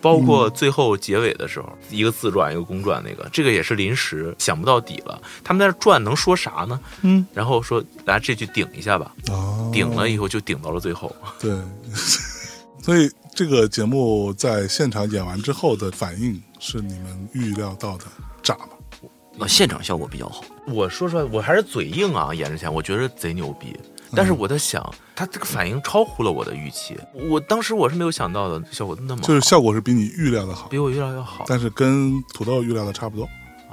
[SPEAKER 5] 包括最后结尾的时候，一个自转一个公转，那个这个也是临时想不到底了。他们在那转能说啥呢？
[SPEAKER 4] 嗯，
[SPEAKER 5] 然后说来这句顶一下吧，
[SPEAKER 4] 哦，
[SPEAKER 5] 顶了以后就顶到了最后。
[SPEAKER 4] 对，所以这个节目在现场演完之后的反应是你们预料到的炸吗？
[SPEAKER 3] 呃，现场效果比较好，
[SPEAKER 5] 我说出来，我还是嘴硬啊，演之前我觉得贼牛逼。但是我在想，他这个反应超乎了我的预期。我当时我是没有想到的，效果那么好，
[SPEAKER 4] 就是效果是比你预料的好，
[SPEAKER 5] 比我预料要好。
[SPEAKER 4] 但是跟土豆预料的差不多。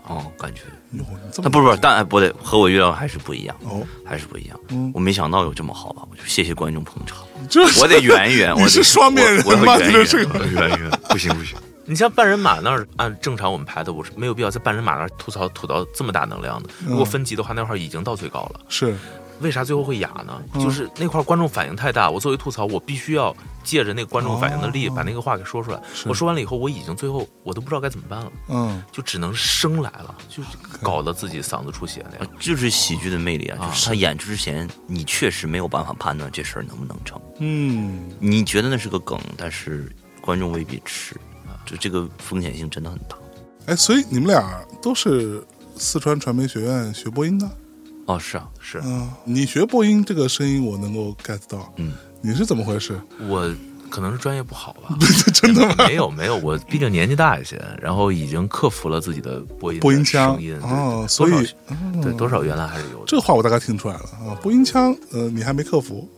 [SPEAKER 3] 哦，感觉。
[SPEAKER 4] 哟，你这么
[SPEAKER 3] 但不是不是，但哎不对，和我预料还是不一样，
[SPEAKER 4] 哦，
[SPEAKER 3] 还是不一样。
[SPEAKER 4] 嗯
[SPEAKER 3] 我没想到有这么好吧，我就谢谢观众捧场。
[SPEAKER 4] 这
[SPEAKER 3] 我得圆一圆，我
[SPEAKER 4] 是双面人
[SPEAKER 3] 我我
[SPEAKER 4] 吗
[SPEAKER 3] 要圆一圆
[SPEAKER 4] 你这是个
[SPEAKER 3] 我要圆一圆，不行不行。
[SPEAKER 5] 你像半人马那儿，按正常我们排的我是没有必要在半人马那儿吐槽吐到这么大能量的。如果分级的话，那块儿已经到最高了。
[SPEAKER 4] 是
[SPEAKER 5] 为啥最后会哑呢？
[SPEAKER 4] 嗯
[SPEAKER 5] 就是那块儿观众反应太大，我作为吐槽，我必须要借着那个观众反应的力，
[SPEAKER 4] 哦
[SPEAKER 5] 把那个话给说出来。
[SPEAKER 4] 是
[SPEAKER 5] 我说完了以后，我已经最后我都不知道该怎么办了，
[SPEAKER 4] 嗯，
[SPEAKER 5] 就只能生来了，就搞得自己嗓子出血那
[SPEAKER 3] 啊
[SPEAKER 5] 样。
[SPEAKER 3] 就是喜剧的魅力啊！
[SPEAKER 5] 啊
[SPEAKER 3] 就是他演之前，你确实没有办法判断这事儿能不能成。
[SPEAKER 4] 嗯，
[SPEAKER 3] 你觉得那是个梗，但是观众未必吃，就这个风险性真的很大。
[SPEAKER 4] 哎，所以你们俩都是四川传媒学院学播音的，
[SPEAKER 3] 哦，是啊，
[SPEAKER 5] 是
[SPEAKER 4] 嗯，你学播音这个声音我能够 get 到，
[SPEAKER 3] 嗯，
[SPEAKER 4] 你是怎么回事？
[SPEAKER 5] 我可能是专业不好吧。
[SPEAKER 4] 真的吗？
[SPEAKER 5] 没有没有，我毕竟年纪大一些，然后已经克服了自己的播音
[SPEAKER 4] 播音腔
[SPEAKER 5] 声音
[SPEAKER 4] 哦所以
[SPEAKER 5] 对多少原来还是有的。
[SPEAKER 4] 这话我大概听出来了啊，播音腔，呃，你还没克服，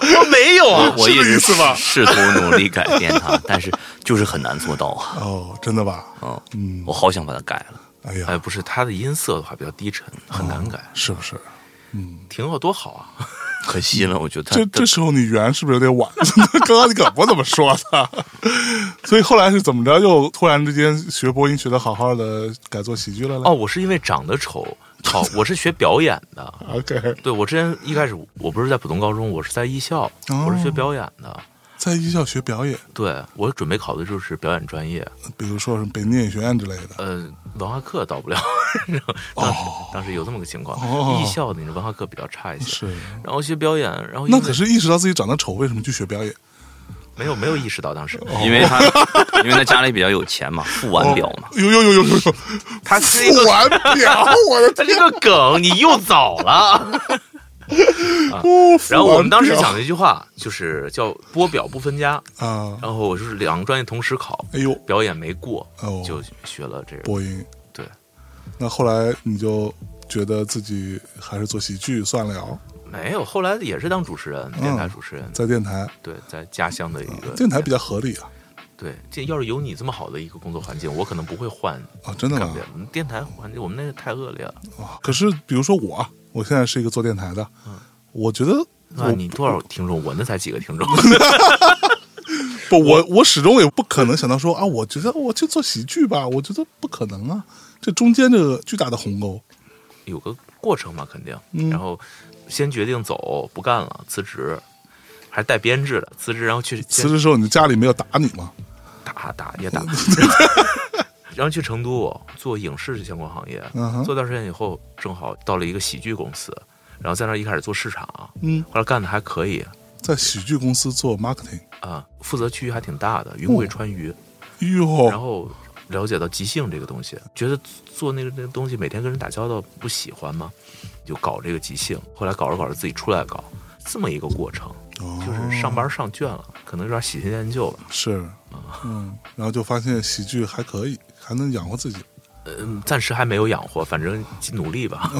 [SPEAKER 5] 我没有啊，
[SPEAKER 3] 我一直
[SPEAKER 4] 是吧
[SPEAKER 3] 试图努力改变它，但是就是很难做到啊。
[SPEAKER 4] 哦，真的吧？
[SPEAKER 3] 哦，
[SPEAKER 4] 嗯
[SPEAKER 3] 我，好想把它改了。
[SPEAKER 4] 哎呀，
[SPEAKER 5] 哎，不是，他的音色的话比较低沉，很难改，
[SPEAKER 4] 是不是？
[SPEAKER 5] 嗯挺好，多好啊！
[SPEAKER 3] 可惜了，我觉得
[SPEAKER 4] 这这时候你圆是不是有点晚？刚刚你可不怎么说的。所以后来是怎么着？又突然之间学播音学的好好的，改做喜剧了呢？
[SPEAKER 5] 哦，我是因为长得丑，好，我是学表演的。
[SPEAKER 4] OK，
[SPEAKER 5] 对我之前一开始我不是在普通高中，我是在艺校，
[SPEAKER 4] 哦
[SPEAKER 5] 我是学表演的。
[SPEAKER 4] 在艺校学表演，
[SPEAKER 5] 对我准备考的就是表演专业，
[SPEAKER 4] 比如说是北电影学院之类的。
[SPEAKER 5] 呃，文化课到不了。当时、当时有这么个情况，
[SPEAKER 4] 哦。
[SPEAKER 5] 艺校的你的文化课比较差一些，
[SPEAKER 4] 是，
[SPEAKER 5] 然后学表演，然后
[SPEAKER 4] 那可是意识到自己长得丑，为什么去学表演？
[SPEAKER 5] 没有没有意识到当时。
[SPEAKER 3] 因为他因为他家里比较有钱嘛，富完表嘛，
[SPEAKER 4] 有有有有有。有，
[SPEAKER 5] 他是一个
[SPEAKER 4] 付完表，我的
[SPEAKER 5] 他这个梗你又早了。
[SPEAKER 4] 哦，
[SPEAKER 5] 然后我们当时讲的一句话就是叫“播表不分家
[SPEAKER 4] 啊”，，
[SPEAKER 5] 然后我就是两个专业同时考，
[SPEAKER 4] 哎呦，
[SPEAKER 5] 表演没过，
[SPEAKER 4] 哦
[SPEAKER 5] 就学了这个。
[SPEAKER 4] 播音。
[SPEAKER 5] 对，
[SPEAKER 4] 那后来你就觉得自己还是做喜剧算了，
[SPEAKER 5] 没有，后来也是当主持人，电台主持人。
[SPEAKER 4] 在电台，
[SPEAKER 5] 对，在家乡的一个
[SPEAKER 4] 电台比较合理啊。
[SPEAKER 5] 对，这要是有你这么好的一个工作环境，我可能不会换
[SPEAKER 4] 啊，真的吗。
[SPEAKER 5] 电台环境我们那个太恶劣了。
[SPEAKER 4] 啊可是比如说我啊，我现在是一个做电台的，我觉得
[SPEAKER 5] 那你多少听众？我那才几个听众。
[SPEAKER 4] 不，我我始终也不可能想到说啊，我觉得我去做喜剧吧，我觉得不可能啊，这中间这个巨大的鸿沟。
[SPEAKER 5] 有个过程嘛，肯定。
[SPEAKER 4] 嗯
[SPEAKER 5] 然后先决定走，不干了，辞职，还带编制的辞职，然后去
[SPEAKER 4] 辞职时候，你家里没有打你吗？
[SPEAKER 5] 打打也打，然后去成都做影视相关行业，
[SPEAKER 4] 嗯
[SPEAKER 5] 做段时间以后，正好到了一个喜剧公司，然后在那儿一开始做市场，
[SPEAKER 4] 嗯，
[SPEAKER 5] 后来干的还可以。
[SPEAKER 4] 在喜剧公司做 marketing，
[SPEAKER 5] 啊，负责区域还挺大的，云贵川渝，
[SPEAKER 4] 哟。
[SPEAKER 5] 然，后了解到即兴这个东西，觉得做那个那个东西每天跟人打交道不喜欢嘛，就搞这个即兴，后来搞着搞着自己出来搞，这么一个过程，
[SPEAKER 4] 哦
[SPEAKER 5] 就是上班上倦了，可能有点喜新厌旧了。
[SPEAKER 4] 是，嗯，然后就发现喜剧还可以，还能养活自己。
[SPEAKER 5] 嗯，暂时还没有养活，反正努力吧。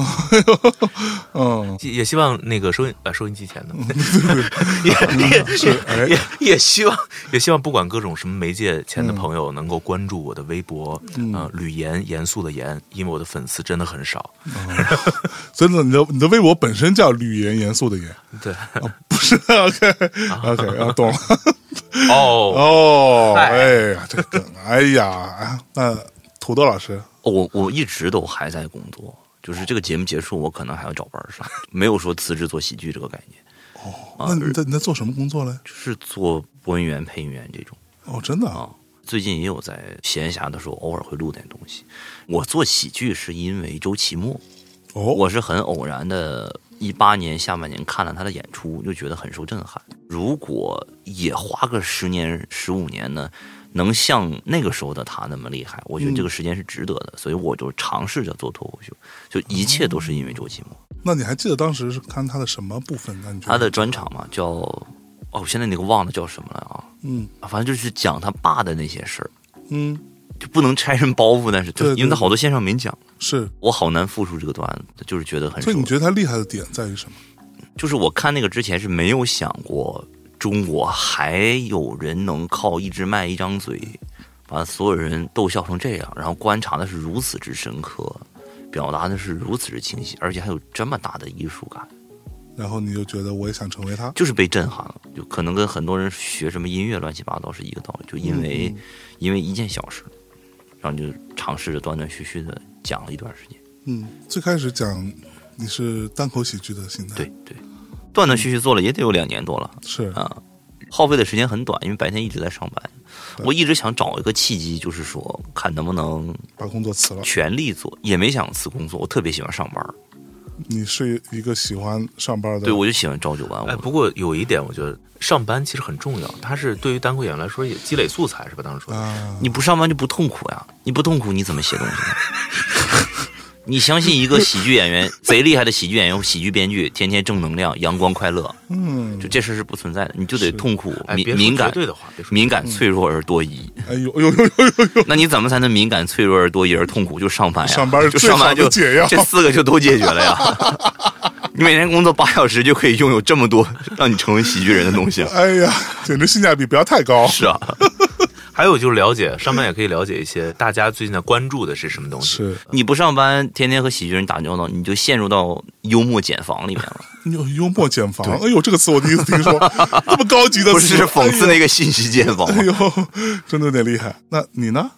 [SPEAKER 4] 嗯，
[SPEAKER 5] 也也希望那个收音呃收音机前的，
[SPEAKER 4] 也 也，
[SPEAKER 5] 也也希望 也希望不管各种什么媒介前的朋友能够关注我的微博，嗯、吕岩严肃的严，因为我的粉丝真的很少。
[SPEAKER 4] 真的，你的你的微博本身叫吕岩，严肃的严，
[SPEAKER 5] 对，
[SPEAKER 4] 不是？OK OK，啊，懂了。
[SPEAKER 5] 哦，
[SPEAKER 4] 哦，
[SPEAKER 5] 嗨。
[SPEAKER 4] 哎呀，这个梗，哎呀，啊那土豆老师，
[SPEAKER 3] 哦我我一直都还在工作，就是这个节目结束，我可能还要找班儿上，没有说辞职做喜剧这个概念，哦
[SPEAKER 4] 那你在你在做什么工作嘞？
[SPEAKER 3] 就是做播音员、配音员这种。
[SPEAKER 4] 哦，真的啊，
[SPEAKER 3] 啊，最近也有在闲暇的时候偶尔会录点东西。我做喜剧是因为周奇墨，
[SPEAKER 4] 哦，
[SPEAKER 3] 我是很偶然的，一八年下半年看了他的演出，就觉得很受震撼。如果也花个十年、十五年呢，能像那个时候的他那么厉害，我觉得这个时间是值得的，所以我就尝试着做脱口秀，就一切都是因为周奇墨。
[SPEAKER 4] 那你还记得当时是看他的什么部分？
[SPEAKER 3] 他的专场嘛，叫哦，我现在那个忘了叫什么了啊，
[SPEAKER 4] 嗯
[SPEAKER 3] 反正就是讲他爸的那些事儿，
[SPEAKER 4] 嗯
[SPEAKER 3] 就不能拆人包袱，但是
[SPEAKER 4] 对
[SPEAKER 3] 因为他好多线上没讲。
[SPEAKER 4] 是，
[SPEAKER 3] 我好难复述这个段子，就是觉得很
[SPEAKER 4] 所以你。觉得他厉害的点在于什么？
[SPEAKER 3] 就是我看那个之前是没有想过，中国还有人能靠一支麦、一张嘴，把所有人逗笑成这样，然后观察的是如此之深刻，表达的是如此之清晰，而且还有这么大的艺术感，
[SPEAKER 4] 然后你就觉得我也想成为他，
[SPEAKER 3] 就是被震撼了。就可能跟很多人学什么音乐乱七八糟是一个道理，就因为、因为一件小事，然后就尝试着断断续续的讲了一段时间。
[SPEAKER 4] 嗯，最开始讲你是单口喜剧的心态，
[SPEAKER 3] 对，对，断断续续做了也得有两年多了。
[SPEAKER 4] 是
[SPEAKER 3] 啊，耗费的时间很短，因为白天一直在上班。我一直想找一个契机，就是说看能不能
[SPEAKER 4] 把工作辞了。
[SPEAKER 3] 全力做，也没想辞工作。我特别喜欢上班，
[SPEAKER 4] 你是一个喜欢上班的，
[SPEAKER 3] 对我就喜欢朝九晚
[SPEAKER 5] 哎，
[SPEAKER 3] 五。
[SPEAKER 5] 不过有一点，我觉得上班其实很重要，它是对于单口演员来说也积累素材，是吧？当时说，
[SPEAKER 4] 啊，
[SPEAKER 3] 你不上班就不痛苦呀，你不痛苦你怎么写东西呢？你相信一个喜剧演员，贼厉害的喜剧演员、喜剧编剧，天天正能量、阳光快乐，
[SPEAKER 4] 嗯，
[SPEAKER 3] 就这事儿是不存在的，你就得痛苦、
[SPEAKER 5] 哎，
[SPEAKER 3] 敏敏感、
[SPEAKER 5] 对的话，
[SPEAKER 3] 敏感、脆弱而多疑。
[SPEAKER 4] 哎呦呦呦呦呦呦，
[SPEAKER 3] 那你怎么才能敏感、脆弱而多疑而痛苦？就上班呀，
[SPEAKER 4] 上班
[SPEAKER 3] 就上班就
[SPEAKER 4] 解药
[SPEAKER 3] 这四个就都解决了呀。你每天工作八小时就可以拥有这么多让你成为喜剧人的东西了。
[SPEAKER 4] 哎呀，简直性价比不要太高。
[SPEAKER 3] 是啊，
[SPEAKER 5] 还有就是了解上班也可以了解一些大家最近在关注的是什么东西。
[SPEAKER 4] 是
[SPEAKER 3] 你不上班，天天和喜剧人打交道，你就陷入到幽默茧房里面了。
[SPEAKER 4] 幽幽默茧房，哎呦，这个词我第一次听说，这么高级的
[SPEAKER 3] 不，是讽刺那个信息茧房
[SPEAKER 4] 哎呦，真的有点厉害。那你呢？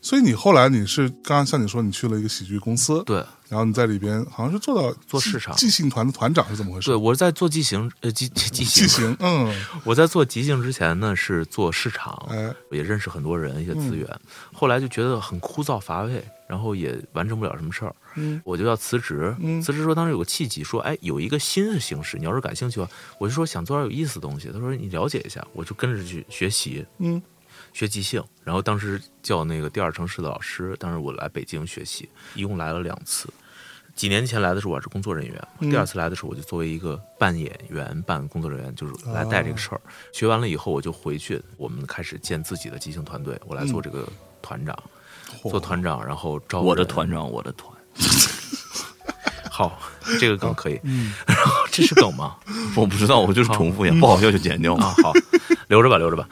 [SPEAKER 4] 所以你后来你是刚刚像你说，你去了一个喜剧公司，
[SPEAKER 5] 对
[SPEAKER 4] 然后你在里边好像是做到
[SPEAKER 5] 做市场。
[SPEAKER 4] 即兴团的团长是怎么回事？
[SPEAKER 5] 对，我是在做即兴呃即即即
[SPEAKER 4] 即
[SPEAKER 5] 兴，
[SPEAKER 4] 兴，嗯，
[SPEAKER 5] 我在做即兴之前呢是做市场，
[SPEAKER 4] 哎，
[SPEAKER 5] 也认识很多人一些资源，后来就觉得很枯燥乏味，然后也完成不了什么事儿，
[SPEAKER 4] 嗯。
[SPEAKER 5] 我就要辞职。
[SPEAKER 4] 嗯。
[SPEAKER 5] 辞职说当时有个契机，说哎有一个新的形式，你要是感兴趣的话，我就说想做点有意思的东西。他说你了解一下，我就跟着去学习，
[SPEAKER 4] 嗯，
[SPEAKER 5] 学即兴。然后当时叫那个第二城市的老师，当时我来北京学习，一共来了两次。几年前来的时候我是工作人员，
[SPEAKER 4] 嗯
[SPEAKER 5] 第二次来的时候我就作为一个半演员、半工作人员，就是来带这个事儿。学完了以后我就回去，我们开始建自己的即兴团队，我来做这个团长，
[SPEAKER 4] 嚯
[SPEAKER 5] 做团长，然后招
[SPEAKER 3] 我的团长，我的团，
[SPEAKER 5] 好，这个梗可以，
[SPEAKER 4] 嗯，
[SPEAKER 5] 然后这是梗吗？
[SPEAKER 3] 我不知道，我就是重复一下，不好笑就剪掉
[SPEAKER 5] 啊，好，留着吧，留着吧。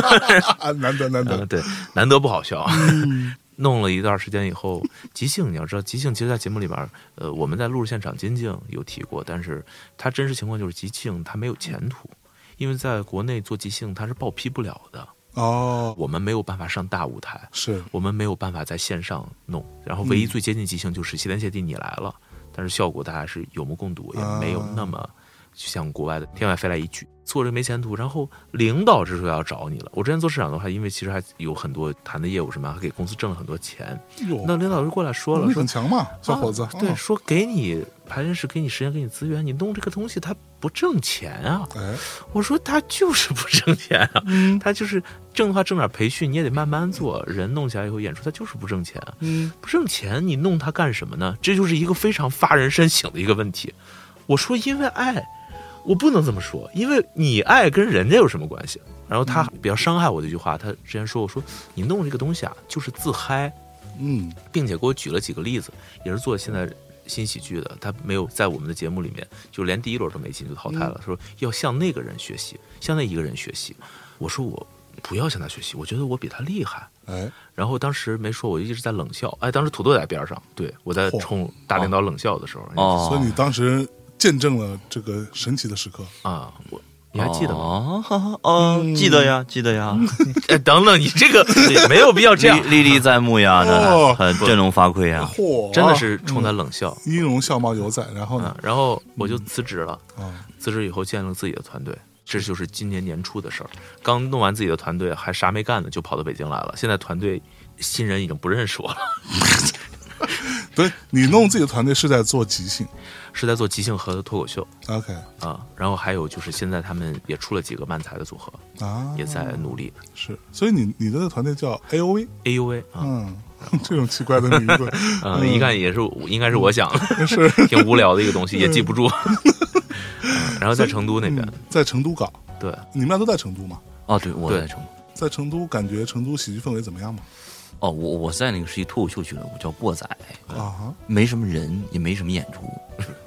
[SPEAKER 4] 啊，难得难
[SPEAKER 5] 嗯，
[SPEAKER 4] 得，
[SPEAKER 5] 对，难得不好笑。弄了一段时间以后，即兴你要知道，即兴其实，在节目里边，呃，我们在录制现场金靖有提过，但是它真实情况就是即兴它没有前途，因为在国内做即兴它是报批不了的，
[SPEAKER 4] 哦，
[SPEAKER 5] 我们没有办法上大舞台，
[SPEAKER 4] 是，
[SPEAKER 5] 我们没有办法在线上弄，然后唯一最接近即兴就是谢天谢地你来了，但是效果大家是有目共睹，也没有那么像国外的天外飞来一句，做这没前途。然后领导这时候要找你了，我之前做市场的话，因为其实还有很多谈的业务什么，还给公司挣了很多钱。那领导就过来说了，说
[SPEAKER 4] 很强嘛，小伙子
[SPEAKER 5] 啊，对，
[SPEAKER 4] 嗯
[SPEAKER 5] 说给你排练室，给你时间，给你资源，你弄这个东西它不挣钱啊。
[SPEAKER 4] 哎，
[SPEAKER 5] 我说他就是不挣钱啊，
[SPEAKER 4] 嗯
[SPEAKER 5] 他就是挣的话挣点培训，你也得慢慢做，人弄起来以后演出他就是不挣钱不挣钱，你弄它干什么呢？这就是一个非常发人深省的一个问题。我说，因为爱，我不能这么说，因为你爱跟人家有什么关系？然后他比较伤害我的一句话，他之前说我说你弄这个东西啊，就是自嗨，
[SPEAKER 4] 嗯，
[SPEAKER 5] 并且给我举了几个例子，也是做现在新喜剧的，他没有在我们的节目里面，就连第一轮都没进就淘汰了，说要向那个人学习，向那一个人学习。我说我不要向他学习，我觉得我比他厉害。
[SPEAKER 4] 哎，
[SPEAKER 5] 然后当时没说，我就一直在冷笑。哎，当时土豆在边上，对我在冲大领导冷笑的时候，
[SPEAKER 3] 哦，
[SPEAKER 4] 所以你当时见证了这个神奇的时刻，
[SPEAKER 5] 啊，我你还记得吗？
[SPEAKER 3] 哦，哈哈哦，记得呀，记得呀，
[SPEAKER 5] 哎，等等，你这个 没有必要这样，
[SPEAKER 3] 历历在目呀，
[SPEAKER 4] 哦。
[SPEAKER 3] 那很振聋发聩呀。
[SPEAKER 4] 嚯，
[SPEAKER 5] 真的是冲他冷笑。
[SPEAKER 4] 音容笑貌犹在，然后呢？
[SPEAKER 5] 啊，，然后我就辞职了，
[SPEAKER 4] 啊，
[SPEAKER 5] 辞职以后建了自己的团队，这就是今年年初的事儿。刚弄完自己的团队，还啥没干呢，就跑到北京来了。现在团队新人已经不认识我了，
[SPEAKER 4] 对你弄自己的团队是在做即兴
[SPEAKER 5] 是在做即兴和脱口秀
[SPEAKER 4] ，OK
[SPEAKER 5] 啊。然后还有就是现在他们也出了几个漫才的组合，
[SPEAKER 4] 啊，
[SPEAKER 5] 也在努力。
[SPEAKER 4] 是，所以你你的那团队叫 A O V
[SPEAKER 5] A O V 啊！
[SPEAKER 4] 嗯，这种奇怪的名字，
[SPEAKER 5] 嗯，一看也是应该是我想的，
[SPEAKER 4] 是
[SPEAKER 5] 挺无聊的一个东西，也记不住。嗯然后在成都那边
[SPEAKER 4] 嗯，在成都搞，
[SPEAKER 5] 对，
[SPEAKER 4] 你们俩都在成都吗？
[SPEAKER 3] 哦，对，我
[SPEAKER 5] 对
[SPEAKER 3] 在成都。
[SPEAKER 4] 在成都，感觉成都喜剧氛围怎么样吗？
[SPEAKER 3] 哦，我我在那个是一脱口秀俱乐部，叫过载，
[SPEAKER 4] 啊，
[SPEAKER 3] 没什么人，也没什么演出，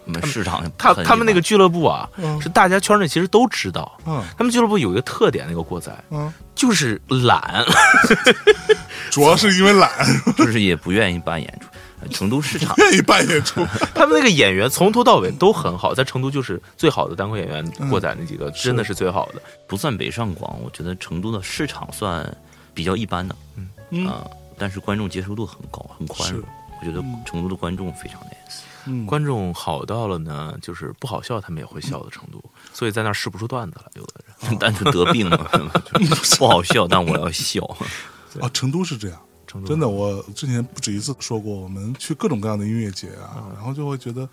[SPEAKER 3] 我们市场
[SPEAKER 5] 他他们那个俱乐部啊，
[SPEAKER 4] 嗯
[SPEAKER 5] 是大家圈内其实都知道。
[SPEAKER 4] 嗯
[SPEAKER 5] 他们俱乐部有一个特点，那个过载
[SPEAKER 4] 嗯，
[SPEAKER 5] 就是懒，
[SPEAKER 4] 主要是因为懒，
[SPEAKER 3] 就是也不愿意办演出。呃成都市场
[SPEAKER 4] 愿意办演出，
[SPEAKER 5] 他们那个演员从头到尾都很好，在成都就是最好的单口演员，过载那几个真的是最好的。
[SPEAKER 3] 不算北上广，我觉得成都的市场算比较一般的，
[SPEAKER 4] 嗯
[SPEAKER 3] 啊、但是观众接受度很高，很宽容。我觉得成都的观众非常 nice。
[SPEAKER 4] 嗯，
[SPEAKER 5] 观众好到了呢，就是不好笑他们也会笑的程度，所以在那儿试不出段子来。有的人
[SPEAKER 3] 单纯得病了，不好笑，但我要笑。
[SPEAKER 4] 啊，成都是这样。
[SPEAKER 5] 成都
[SPEAKER 4] 真的，我之前不止一次说过，我们去各种各样的音乐节啊，
[SPEAKER 5] 嗯
[SPEAKER 4] 然后就会觉得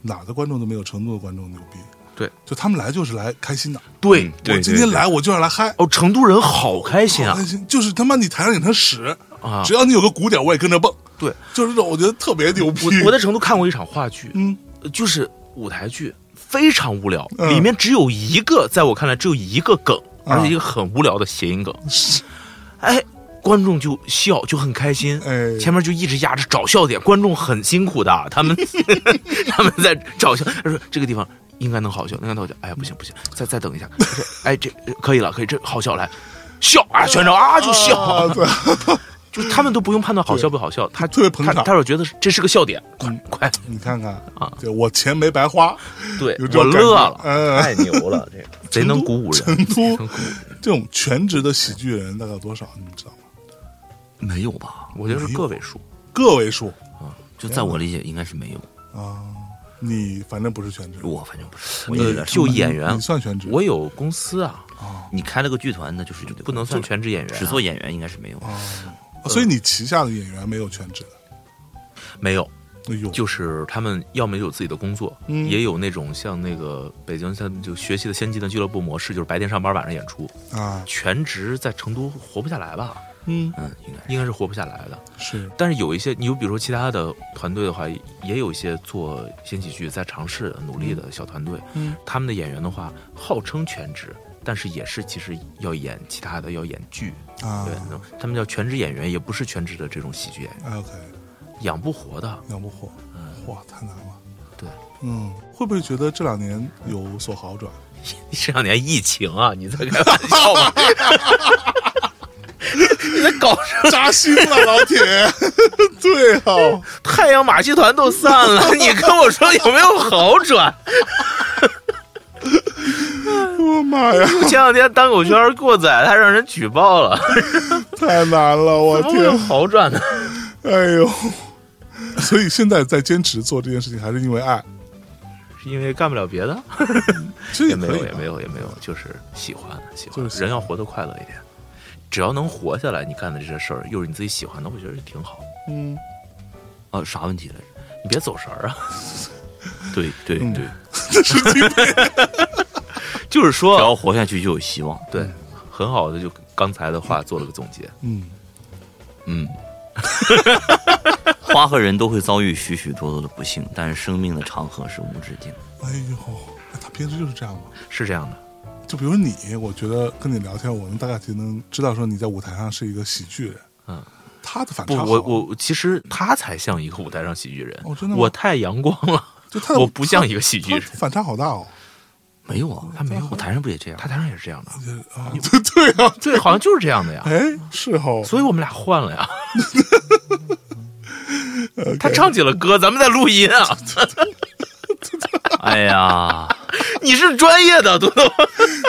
[SPEAKER 4] 哪的观众都没有成都的观众牛逼。
[SPEAKER 5] 对，
[SPEAKER 4] 就他们来就是来开心的。
[SPEAKER 5] 对
[SPEAKER 3] 对
[SPEAKER 4] 我今天来我就要来嗨，
[SPEAKER 5] 哦，成都人好开心啊
[SPEAKER 4] 开心，就是他妈你台上演成屎，
[SPEAKER 5] 啊！
[SPEAKER 4] 只要你有个鼓点，我也跟着蹦。
[SPEAKER 5] 对，
[SPEAKER 4] 就是这种，我觉得特别牛逼。
[SPEAKER 5] 我我在成都看过一场话剧，
[SPEAKER 4] 嗯，
[SPEAKER 5] 就是舞台剧，非常无聊，
[SPEAKER 4] 嗯
[SPEAKER 5] 里面只有一个，在我看来只有一个梗，
[SPEAKER 4] 啊
[SPEAKER 5] 而且一个很无聊的谐音梗。哎，观众就笑，就很开心。
[SPEAKER 4] 哎
[SPEAKER 5] 前面就一直压着找笑点，观众很辛苦的，他们 他们在找笑。他说这个地方应该能好笑，应该能好笑。哎呀，不行不行，再再等一下。哎，这可以了，可以，这好笑来。笑啊，全场啊就笑，就是他们都不用判断好笑不好笑，他
[SPEAKER 4] 特别捧场。
[SPEAKER 5] 他他说觉得这是个笑点，快
[SPEAKER 4] 嗯。
[SPEAKER 5] 快，
[SPEAKER 4] 你看看
[SPEAKER 5] 啊，
[SPEAKER 4] 对我钱没白花，
[SPEAKER 5] 对我乐了，
[SPEAKER 4] 嗯。
[SPEAKER 5] 太牛了，这个。贼能鼓舞人，
[SPEAKER 4] 成都这种全职的喜剧人大概有多少？你们知道吗？
[SPEAKER 3] 没有吧？
[SPEAKER 5] 我觉得是个位数，
[SPEAKER 4] 个位数。
[SPEAKER 3] 啊就在我理解，应该是没有。
[SPEAKER 4] 啊。你反正不是全职，
[SPEAKER 3] 我反正不是，我
[SPEAKER 5] 呃
[SPEAKER 3] 有点
[SPEAKER 5] 就演员
[SPEAKER 4] 你算全职？
[SPEAKER 5] 我有公司啊，
[SPEAKER 3] 你开了个剧团，那就是
[SPEAKER 5] 不能算全职演员啊，
[SPEAKER 3] 只做演员应该是没有。
[SPEAKER 4] 哦所以你旗下的演员没有全职的。
[SPEAKER 5] 没有。
[SPEAKER 4] 哎呦，
[SPEAKER 5] 就是他们要么有自己的工作，
[SPEAKER 4] 嗯。
[SPEAKER 5] 也有那种像那个北京像就学习的先进的俱乐部模式，就是白天上班，晚上演出，
[SPEAKER 4] 啊，
[SPEAKER 5] 全职在成都活不下来吧？
[SPEAKER 4] 嗯，
[SPEAKER 3] 嗯，应该
[SPEAKER 5] 应该是活不下来的。
[SPEAKER 4] 是。
[SPEAKER 5] 但是有一些，你就比如说其他的团队的话，也有一些做新喜剧在尝试努力的小团队，
[SPEAKER 4] 嗯，
[SPEAKER 5] 他们的演员的话号称全职，但是也是其实要演其他的，要演剧，
[SPEAKER 4] 啊
[SPEAKER 5] 对，他们叫全职演员，也不是全职的这种喜剧演员
[SPEAKER 4] ，，OK，
[SPEAKER 5] 养不活的。
[SPEAKER 4] 养不活，哇，太难了。
[SPEAKER 5] 对，
[SPEAKER 4] 嗯，会不会觉得这两年有所好转？
[SPEAKER 5] 这两年疫情啊，你在开玩笑吗？你在搞什么？
[SPEAKER 4] 扎心了，老铁。对哦，
[SPEAKER 5] 太阳马戏团都散了，你跟我说有没有好转？
[SPEAKER 4] 我妈呀，
[SPEAKER 5] 前两天单口圈过载，还让人举报了，
[SPEAKER 4] 太难了，我天，
[SPEAKER 5] 好转呢？
[SPEAKER 4] 哎呦。所以现在在坚持做这件事情，还是因为爱，
[SPEAKER 5] 是因为干不了别的？
[SPEAKER 4] 其实
[SPEAKER 5] 也没有，也没有，也没有，就是喜欢，喜欢。
[SPEAKER 4] 就是
[SPEAKER 5] 人要活得快乐一点，只要能活下来，你干的这些事儿又是你自己喜欢的，我觉得挺好。
[SPEAKER 4] 嗯，
[SPEAKER 3] 啊，啥问题来着？
[SPEAKER 5] 你别走神儿啊！
[SPEAKER 3] 对对
[SPEAKER 4] 嗯
[SPEAKER 3] 对，
[SPEAKER 5] 就是说
[SPEAKER 3] 只要，活下去就有希望。
[SPEAKER 5] 对，很好的就刚才的话做了个总结。
[SPEAKER 4] 嗯，
[SPEAKER 3] 嗯，花和人都会遭遇许许多多的不幸，但是生命的长河是无止境。
[SPEAKER 4] 哎呦，他平时就是这样吗？
[SPEAKER 5] 是这样的，
[SPEAKER 4] 就比如你，我觉得跟你聊天，我能大概就能知道说你在舞台上是一个喜剧人。
[SPEAKER 5] 嗯，
[SPEAKER 4] 他的反
[SPEAKER 5] 不，
[SPEAKER 4] 差好
[SPEAKER 5] 我我其实他才像一个舞台上喜剧人，
[SPEAKER 4] 哦真的吗
[SPEAKER 5] 我太阳光了，
[SPEAKER 4] 就他
[SPEAKER 5] 我不像一个喜剧人
[SPEAKER 4] 反差好大哦。
[SPEAKER 3] 没有啊，
[SPEAKER 5] 他没有
[SPEAKER 3] 我台上不也这样？
[SPEAKER 5] 他台上也是这样的，
[SPEAKER 4] 啊，对 对啊，
[SPEAKER 5] 对，好像就是这样的呀。
[SPEAKER 4] 哎，是哦，
[SPEAKER 5] 所以我们俩换了呀。他唱起了歌，咱们在录音啊。
[SPEAKER 3] 哎呀，
[SPEAKER 5] 你是专业的，多多。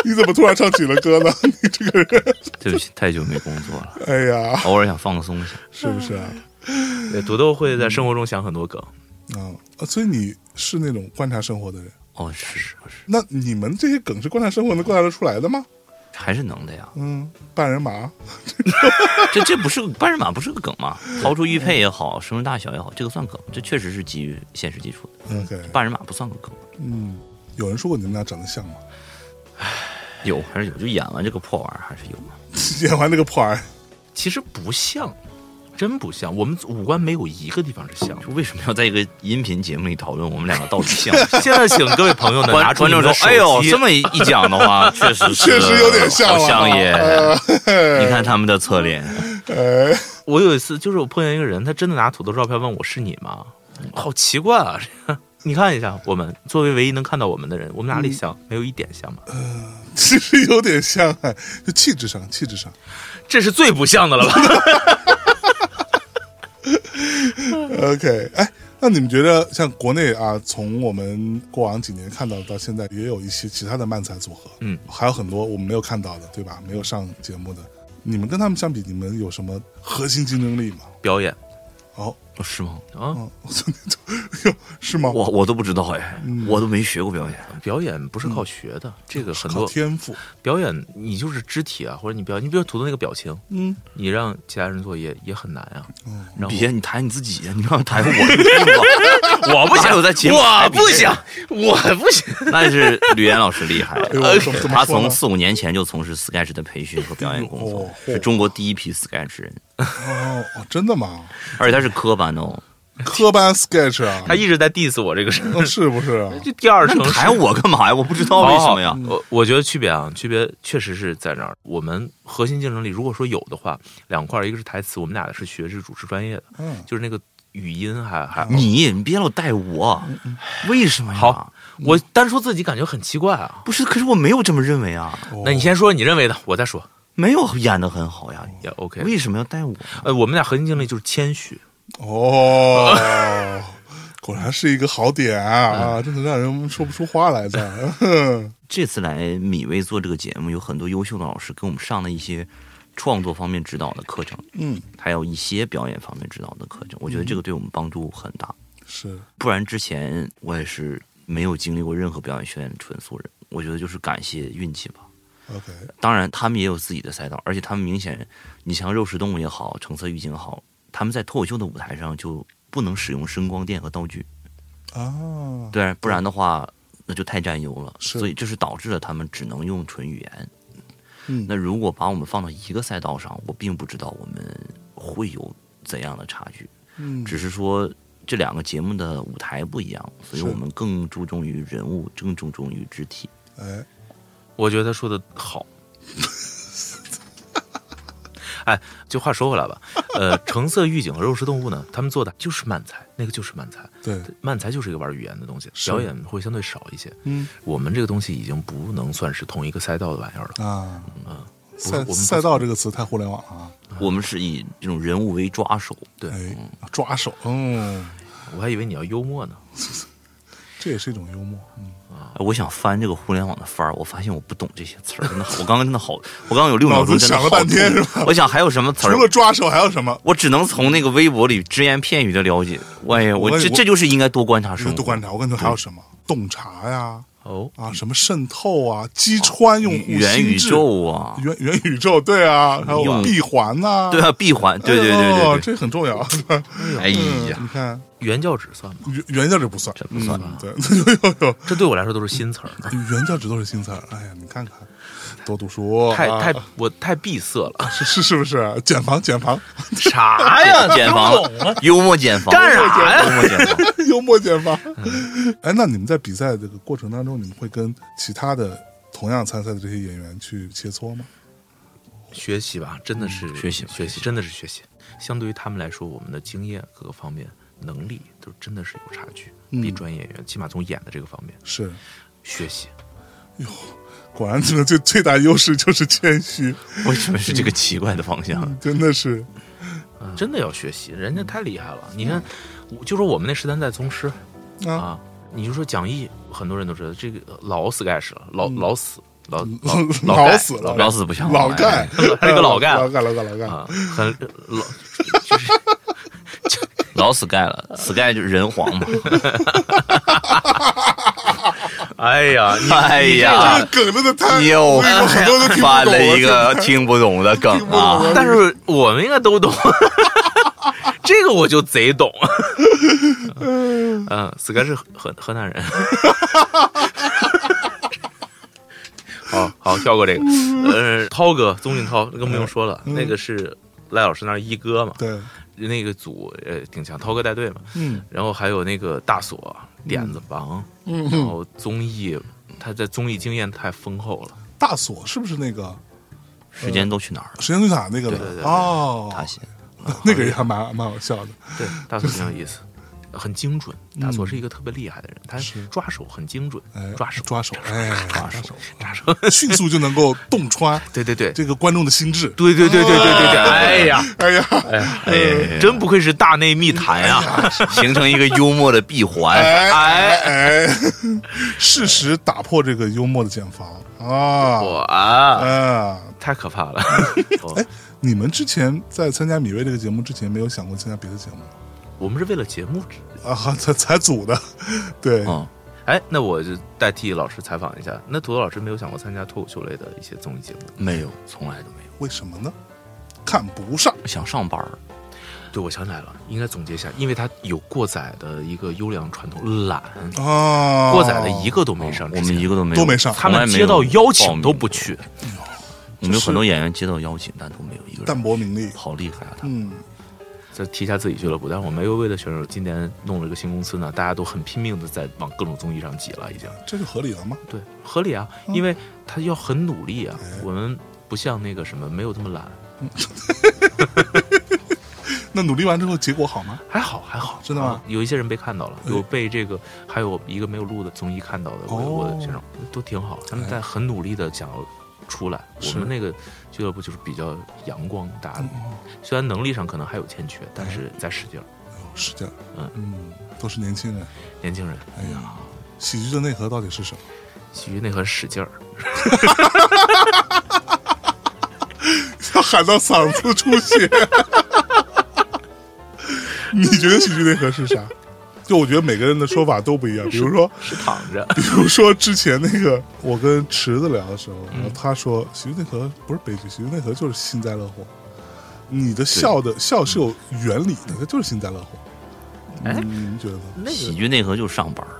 [SPEAKER 4] 你怎么突然唱起了歌呢？你这个人，
[SPEAKER 3] 对不起，太久没工作了，
[SPEAKER 4] 哎呀，
[SPEAKER 3] 偶尔想放松一下。
[SPEAKER 4] 是不是啊？
[SPEAKER 5] 对，土豆会在生活中想很多梗。
[SPEAKER 4] 啊，啊所以你是那种观察生活的人。
[SPEAKER 3] 哦，是是是，
[SPEAKER 4] 那你们这些梗是观察生活能观察得出来的吗？
[SPEAKER 3] 还是能的呀。
[SPEAKER 4] 嗯，半人马，
[SPEAKER 3] 这这不是个半人马，不是个梗吗？逃出玉佩也好，声势大小也好，这个算梗，这确实是基于现实基础的。
[SPEAKER 4] OK，
[SPEAKER 3] 半人马不算个梗，
[SPEAKER 4] 嗯，有人说过你们俩长得像吗？
[SPEAKER 3] 唉有还是有，就演完这个破玩意儿还是有嘛。
[SPEAKER 4] 演完那个破玩意儿，
[SPEAKER 5] 其实不像，真不像。我们五官没有一个地方是像
[SPEAKER 3] 为什么要在一个音频节目里讨论我们两个到底像？
[SPEAKER 5] 现在请各位朋友呢拿
[SPEAKER 3] 出观众
[SPEAKER 5] 的：“手
[SPEAKER 3] 哎呦，
[SPEAKER 5] 机
[SPEAKER 3] 这么一一讲的话，确实是
[SPEAKER 4] 确实有点像了
[SPEAKER 3] 好像也。
[SPEAKER 4] 呃
[SPEAKER 3] 你看他们的侧脸，
[SPEAKER 4] 哎，
[SPEAKER 5] 我有一次就是我碰见一个人，他真的拿土豆照片问我是你吗？好奇怪啊！这个你看一下，我们作为唯一能看到我们的人，我们哪里像？没有一点像吧？
[SPEAKER 4] 其实有点像，哎，就气质上，气质上。
[SPEAKER 5] 这是最不像的了吧？
[SPEAKER 4] OK，哎，那你们觉得像国内啊，从我们过往几年看到到现在，也有一些其他的漫才组合，
[SPEAKER 5] 嗯，
[SPEAKER 4] 还有很多我们没有看到的，对吧？没有上节目的，你们跟他们相比，你们有什么核心竞争力吗？
[SPEAKER 5] 表演
[SPEAKER 4] 哦，
[SPEAKER 3] 哦是吗？
[SPEAKER 5] 啊，
[SPEAKER 4] 哦，哟，是吗？
[SPEAKER 3] 我我都不知道哎，
[SPEAKER 4] 嗯
[SPEAKER 3] 我都没学过表演。
[SPEAKER 5] 表演不是靠学的，这个很多
[SPEAKER 4] 天赋，
[SPEAKER 5] 表演你就是肢体啊，或者你表演，你比如土豆那个表情，
[SPEAKER 4] 嗯，
[SPEAKER 5] 你让其他人做也也很难啊。
[SPEAKER 4] 嗯
[SPEAKER 5] 然后
[SPEAKER 3] 别，你抬你自己！你让抬我，我
[SPEAKER 5] 我不
[SPEAKER 3] 哪有在节目
[SPEAKER 5] 我不行，我不行。
[SPEAKER 3] 那是吕岩老师厉害。他从四五年前就从事 Sketch 的培训和表演工作
[SPEAKER 4] 哦，
[SPEAKER 3] 是中国第一批 Sketch 人，
[SPEAKER 4] 哦哦，真的吗？
[SPEAKER 3] 而且他是科班的哦。
[SPEAKER 4] 科班 sketch 啊，
[SPEAKER 5] 他一直在 diss 我这个事儿，
[SPEAKER 4] 哦是不是啊？
[SPEAKER 5] 就第二城市
[SPEAKER 3] 那你抬我干嘛呀？我不知道为什么呀。
[SPEAKER 5] 我我觉得区别啊，区别确实是在这儿。我们核心竞争力，如果说有的话，两块儿，一个是台词，我们俩是学是主持专业的，
[SPEAKER 4] 嗯，
[SPEAKER 5] 就是那个语音还还
[SPEAKER 3] 你你别老带我，为什么呀？
[SPEAKER 5] 好，我单说自己感觉很奇怪啊。
[SPEAKER 3] 不是，可是我没有这么认为啊。
[SPEAKER 4] 哦
[SPEAKER 5] 那你先说你认为的，我再说。
[SPEAKER 3] 没有演的很好呀，
[SPEAKER 5] 也 OK。
[SPEAKER 3] 为什么要带我？
[SPEAKER 5] 呃，我们俩核心竞争力就是谦虚，
[SPEAKER 4] 哦，果然是一个好点啊，真的让人说不出话来的。
[SPEAKER 3] 这次来米薇做这个节目，有很多优秀的老师给我们上了一些创作方面指导的课程，
[SPEAKER 4] 嗯，
[SPEAKER 3] 还有一些表演方面指导的课程。我觉得这个对我们帮助很大。
[SPEAKER 4] 是，
[SPEAKER 3] 不然之前我也是没有经历过任何表演训练的纯素人。我觉得就是感谢运气吧。
[SPEAKER 4] OK，
[SPEAKER 3] 当然，他们也有自己的赛道，而且他们明显，你像肉食动物也好，橙色预警也好，他们在脱口秀的舞台上就不能使用声光电和道具，
[SPEAKER 4] 啊，
[SPEAKER 3] 对，不然的话那就太占优了。所以这是导致了他们只能用纯语言。
[SPEAKER 4] 嗯。
[SPEAKER 3] 那如果把我们放到一个赛道上，我并不知道我们会有怎样的差距，
[SPEAKER 4] 嗯，
[SPEAKER 3] 只是说这两个节目的舞台不一样，所以我们更注重于人物，更注重于肢体。
[SPEAKER 4] 哎，
[SPEAKER 5] 我觉得他说的好。哎，就话说回来吧，呃，橙色预警和肉食动物呢，他们做的就是慢才，那个就是慢才，
[SPEAKER 4] 对，
[SPEAKER 5] 慢才就是一个玩语言的东西，表演会相对少一些。
[SPEAKER 4] 嗯。
[SPEAKER 5] 我们这个东西已经不能算是同一个赛道的玩意儿了。
[SPEAKER 4] 啊，
[SPEAKER 5] 嗯，
[SPEAKER 4] 赛
[SPEAKER 5] 我们
[SPEAKER 4] 赛道这个词太互联网了啊，
[SPEAKER 3] 我们是以这种人物为抓手，
[SPEAKER 5] 对，
[SPEAKER 4] 哎，抓手，嗯，
[SPEAKER 5] 我还以为你要幽默呢。
[SPEAKER 4] 这也是一种幽默，嗯，
[SPEAKER 3] 啊我想翻这个互联网的番儿，我发现我不懂这些词儿，真的好，我刚刚真的好，我刚刚有六秒钟真的
[SPEAKER 4] 想了半天是吧
[SPEAKER 3] 我想还有什么词儿
[SPEAKER 4] 除了，抓手还有什么？
[SPEAKER 3] 我只能从那个微博里只言片语的了解。哎呀，我这这就是应该多观察生活，
[SPEAKER 4] 多观察，我跟你说还有什么？洞察呀，
[SPEAKER 5] 哦，
[SPEAKER 4] 啊，什么渗透啊，击穿用户
[SPEAKER 3] 元宇
[SPEAKER 4] 心智，
[SPEAKER 3] 宙啊，
[SPEAKER 4] 元元宇宙，对啊，还有闭环呐，
[SPEAKER 3] 对啊，闭环，对对对
[SPEAKER 4] 哦
[SPEAKER 3] 对。对，
[SPEAKER 4] 这很重要。
[SPEAKER 3] 哎
[SPEAKER 4] 嗯
[SPEAKER 3] 呀，
[SPEAKER 4] 你看。
[SPEAKER 5] 原教旨算吗？
[SPEAKER 4] 原原教旨不算，
[SPEAKER 3] 这不算
[SPEAKER 4] 嗯对，有有有，
[SPEAKER 5] 这对我来说都是新词儿，
[SPEAKER 4] 原教旨都是新词儿。哎呀，你看看，多读书，啊
[SPEAKER 5] 太太我太闭塞了。
[SPEAKER 4] 是是是不是？减房减房，
[SPEAKER 5] 啥呀？
[SPEAKER 3] 减房幽默减房，
[SPEAKER 5] 干啥呀
[SPEAKER 3] 幽默减房，
[SPEAKER 4] 幽默减房。
[SPEAKER 3] 嗯
[SPEAKER 4] 哎，那你们在比赛这个过程当中，你们会跟其他的同样参赛的这些演员去切磋吗？
[SPEAKER 5] 学习吧，真的是
[SPEAKER 3] 学习
[SPEAKER 5] 学习，真的是学习。相对于他们来说，我们的经验各个方面能力都真的是有差距，
[SPEAKER 4] 嗯
[SPEAKER 5] 比专业演员，起码从演的这个方面
[SPEAKER 4] 是，
[SPEAKER 5] 学习。
[SPEAKER 4] 果然这个最最大优势就是谦虚，
[SPEAKER 3] 为什么是这个奇怪的方向？
[SPEAKER 4] 真的是，
[SPEAKER 5] 真的要学习，人家太厉害了。你看，我就说我们那十三代宗师
[SPEAKER 4] 啊，
[SPEAKER 5] 啊，你就说讲义，很多人都知道这个老死盖是了，老老死老老
[SPEAKER 4] 嗯老死了
[SPEAKER 3] 老死不相
[SPEAKER 4] 老盖，
[SPEAKER 5] 他这个老盖
[SPEAKER 4] 老盖，老盖，老盖，
[SPEAKER 5] 啊，很老
[SPEAKER 3] 老死盖了，死盖就是人皇嘛。
[SPEAKER 5] 哎呀，你
[SPEAKER 3] 哎
[SPEAKER 5] 你这
[SPEAKER 3] 呀
[SPEAKER 5] 个
[SPEAKER 4] 梗真的太，
[SPEAKER 3] 又
[SPEAKER 4] 我跟你说很多都听不懂
[SPEAKER 3] 翻了一个听不懂的梗啊！
[SPEAKER 5] 但是我们应该都懂，这个我就贼懂。嗯，死哥是河河南人。好好跳过这个，呃，涛哥宗俊涛更不用说了，那个是赖老师那一哥嘛，
[SPEAKER 4] 对，
[SPEAKER 5] 那个组呃挺强，涛哥带队嘛，
[SPEAKER 4] 嗯。
[SPEAKER 5] 然后还有那个大锁点子王，
[SPEAKER 4] 嗯。
[SPEAKER 5] 然后综艺他在综艺经验太丰厚了，
[SPEAKER 4] 大锁是不是那个？
[SPEAKER 3] 时间都去哪儿了？
[SPEAKER 4] 时间去哪儿？那个的
[SPEAKER 5] 对对对对
[SPEAKER 4] 哦，
[SPEAKER 3] 他写
[SPEAKER 4] 那个也还蛮蛮好笑的，
[SPEAKER 5] 对，大锁挺有意思，很精准。大佐是一个特别厉害的人，他
[SPEAKER 4] 是。
[SPEAKER 5] 抓手很精准
[SPEAKER 4] 哎，，
[SPEAKER 5] 抓手
[SPEAKER 4] 抓手，哎，抓手，
[SPEAKER 5] 抓手，
[SPEAKER 4] 迅速就能够洞穿
[SPEAKER 5] 对对对，
[SPEAKER 4] 这个观众的心智。
[SPEAKER 5] 对对对对对对对，哎呀。
[SPEAKER 4] 哎呀，
[SPEAKER 5] 哎呀，
[SPEAKER 3] 哎
[SPEAKER 5] 真不愧是大内密谈呀！
[SPEAKER 3] 形成一个幽默的闭环。
[SPEAKER 4] 哎
[SPEAKER 5] 哎。
[SPEAKER 4] 哎，适时打破这个幽默的茧房。啊！
[SPEAKER 5] 哇，
[SPEAKER 4] 啊，
[SPEAKER 5] 太可怕了！哦
[SPEAKER 4] 哎，你们之前在参加米未这个节目之前，没有想过参加别的节目吗
[SPEAKER 5] 我们是为了节目，
[SPEAKER 4] 啊？才才组的，对，
[SPEAKER 3] 嗯，
[SPEAKER 5] 哎，那我就代替老师采访一下。那土豆老师没有想过参加脱口秀类的一些综艺节目？
[SPEAKER 3] 没有，从来都没有。
[SPEAKER 4] 为什么呢？看不上，
[SPEAKER 3] 想上班儿，
[SPEAKER 5] 对，我想起来了，应该总结一下，因为他有过载的一个优良传统，懒，
[SPEAKER 4] 啊，
[SPEAKER 5] 过载的一个都没上之
[SPEAKER 3] 我，们一个都没有
[SPEAKER 4] 都没上
[SPEAKER 5] 他们接到邀请都不去。
[SPEAKER 3] 我们有很多演员接到邀请，但都没有一个
[SPEAKER 4] 淡。泊名利，
[SPEAKER 3] 好厉害啊！他
[SPEAKER 4] 嗯，
[SPEAKER 5] 再提一下自己俱乐部，但是我们 AOV 的选手今年弄了一个新公司呢，大家都很拼命的在往各种综艺上挤了，已经。
[SPEAKER 4] 这就合理了吗？
[SPEAKER 5] 对合理啊，因为他要很努力啊
[SPEAKER 4] 哎，
[SPEAKER 5] 我们不像那个什么没有这么懒，
[SPEAKER 4] 那努力完之后结果好吗？
[SPEAKER 5] 还好还好，
[SPEAKER 4] 真的吗
[SPEAKER 5] 啊有一些人被看到了，
[SPEAKER 4] 哎。
[SPEAKER 5] 有被这个还有一个没有录的综艺看到的，我
[SPEAKER 4] 哦。
[SPEAKER 5] 我的选手都挺好，他们在很努力的想要出来。我们那个俱乐部就是比较阳光大家，虽然能力上可能还有欠缺，但是在使劲儿。
[SPEAKER 4] 使劲儿，
[SPEAKER 5] 嗯
[SPEAKER 4] 嗯，都是年轻人。
[SPEAKER 5] 年轻人，
[SPEAKER 4] 哎呀，喜剧的内核到底是什么？
[SPEAKER 5] 喜剧内核使劲儿，
[SPEAKER 4] 要喊到嗓子出血。你觉得喜剧内核是啥？就我觉得每个人的说法都不一样。比如说，
[SPEAKER 5] 是躺着。
[SPEAKER 4] 比如说之前那个我跟池子聊的时候，然后他说喜剧内核不是悲剧，喜剧内核就是幸灾乐祸。你的笑的笑是有原理的，它就是幸灾乐祸。
[SPEAKER 5] 哎
[SPEAKER 4] 你们觉得呢？
[SPEAKER 5] 那
[SPEAKER 3] 喜剧内核就是上班儿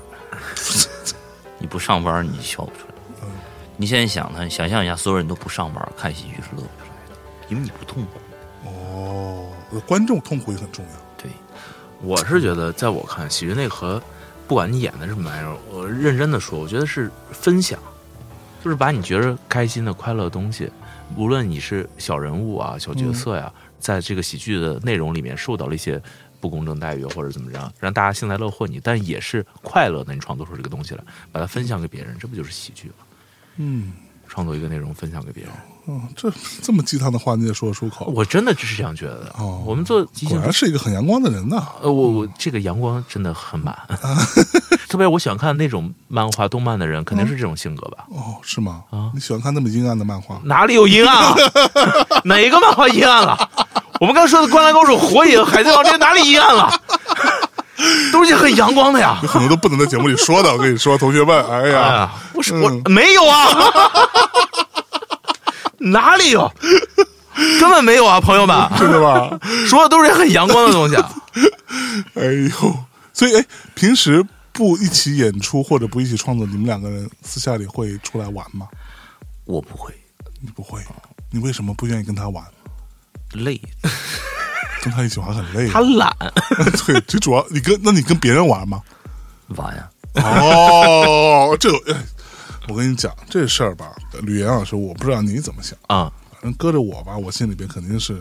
[SPEAKER 3] 你不上班儿你笑不出来。
[SPEAKER 4] 嗯
[SPEAKER 3] 你现在想他，想象一下，所有人都不上班儿看喜剧是乐不出来的，因为你不痛苦。
[SPEAKER 4] 哦，观众痛苦也很重要。
[SPEAKER 5] 我是觉得，在我看，喜剧内核，不管你演的是什么玩意儿，我认真的说，我觉得是分享，就是把你觉得开心的、快乐的东西，无论你是小人物啊、小角色呀，在这个喜剧的内容里面受到了一些不公正待遇或者怎么着，让大家幸灾乐祸你，但也是快乐的，你创作出这个东西来，把它分享给别人，这不就是喜剧吗？
[SPEAKER 4] 嗯
[SPEAKER 5] 创作一个内容分享给别人，
[SPEAKER 4] 嗯，这这么鸡汤的话你也说得出口？
[SPEAKER 5] 我真的就是这样觉得的。
[SPEAKER 4] 哦
[SPEAKER 5] 我们做即兴
[SPEAKER 4] 果然是一个很阳光的人呐。
[SPEAKER 5] 呃，我我这个阳光真的很满，特别我喜欢看那种漫画、动漫的人，肯定是这种性格吧？
[SPEAKER 4] 哦，是吗？
[SPEAKER 5] 啊
[SPEAKER 4] 你喜欢看那么阴暗的漫画？
[SPEAKER 5] 哪里有阴暗啊？哪个漫画阴暗了？我们刚才说的《灌篮高手》《火影》《海贼王》，这哪里阴暗了？都是很阳光的呀！
[SPEAKER 4] 有很多都不能在节目里说的。我跟你说，同学们，哎
[SPEAKER 5] 哎
[SPEAKER 4] 呀，
[SPEAKER 5] 呀，我是
[SPEAKER 4] 嗯
[SPEAKER 5] 我没有啊，哪里有？根本没有啊，朋友们，
[SPEAKER 4] 真的吗？
[SPEAKER 5] 说的都是很阳光的东西啊。
[SPEAKER 4] 哎呦，所以哎，平时不一起演出或者不一起创作，你们两个人私下里会出来玩吗？
[SPEAKER 3] 我不会
[SPEAKER 4] 你不会，你为什么不愿意跟他玩？
[SPEAKER 3] 累，
[SPEAKER 4] 跟他一起玩很累。
[SPEAKER 5] 他懒，
[SPEAKER 4] 对，最主要你跟那你跟别人玩吗？
[SPEAKER 3] 玩呀，
[SPEAKER 4] 哦，这个，哎我跟你讲这事儿吧，吕岩老师，我不知道你怎么想，
[SPEAKER 5] 啊、
[SPEAKER 4] 反正搁着我吧，我心里边肯定是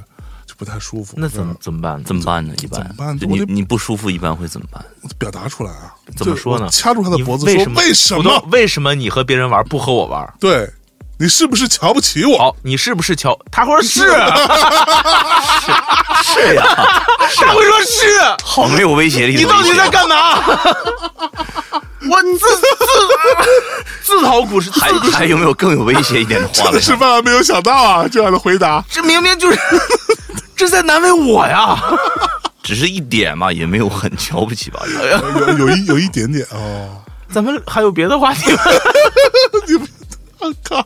[SPEAKER 4] 就不太舒服。
[SPEAKER 5] 那怎么怎么办？
[SPEAKER 3] 怎么办呢？一般
[SPEAKER 4] 怎么办
[SPEAKER 3] 你你不舒服一般会怎么办？
[SPEAKER 4] 表达出来啊？
[SPEAKER 5] 怎么说呢
[SPEAKER 4] 掐住他的脖子说：“
[SPEAKER 5] 为什么？
[SPEAKER 4] 为什么？
[SPEAKER 5] 为什么你和别人玩不和我玩？
[SPEAKER 4] 对你是不是瞧不起我？
[SPEAKER 5] 好，你是不是瞧？他会说是，
[SPEAKER 3] 是 呀，
[SPEAKER 5] 他会说是。
[SPEAKER 3] 好没有威胁力的
[SPEAKER 5] 你到底在干嘛？我自自自讨苦吃，
[SPEAKER 3] 还还有没有更有威胁一点的话呢
[SPEAKER 4] 真的？是万万没有想到啊！这样的回答，
[SPEAKER 5] 这明明就是这在难为我呀！
[SPEAKER 3] 只是一点嘛，也没有很瞧不起吧？
[SPEAKER 4] 有有一有一点点哦。
[SPEAKER 5] 咱们还有别的话题吗？
[SPEAKER 4] 我靠，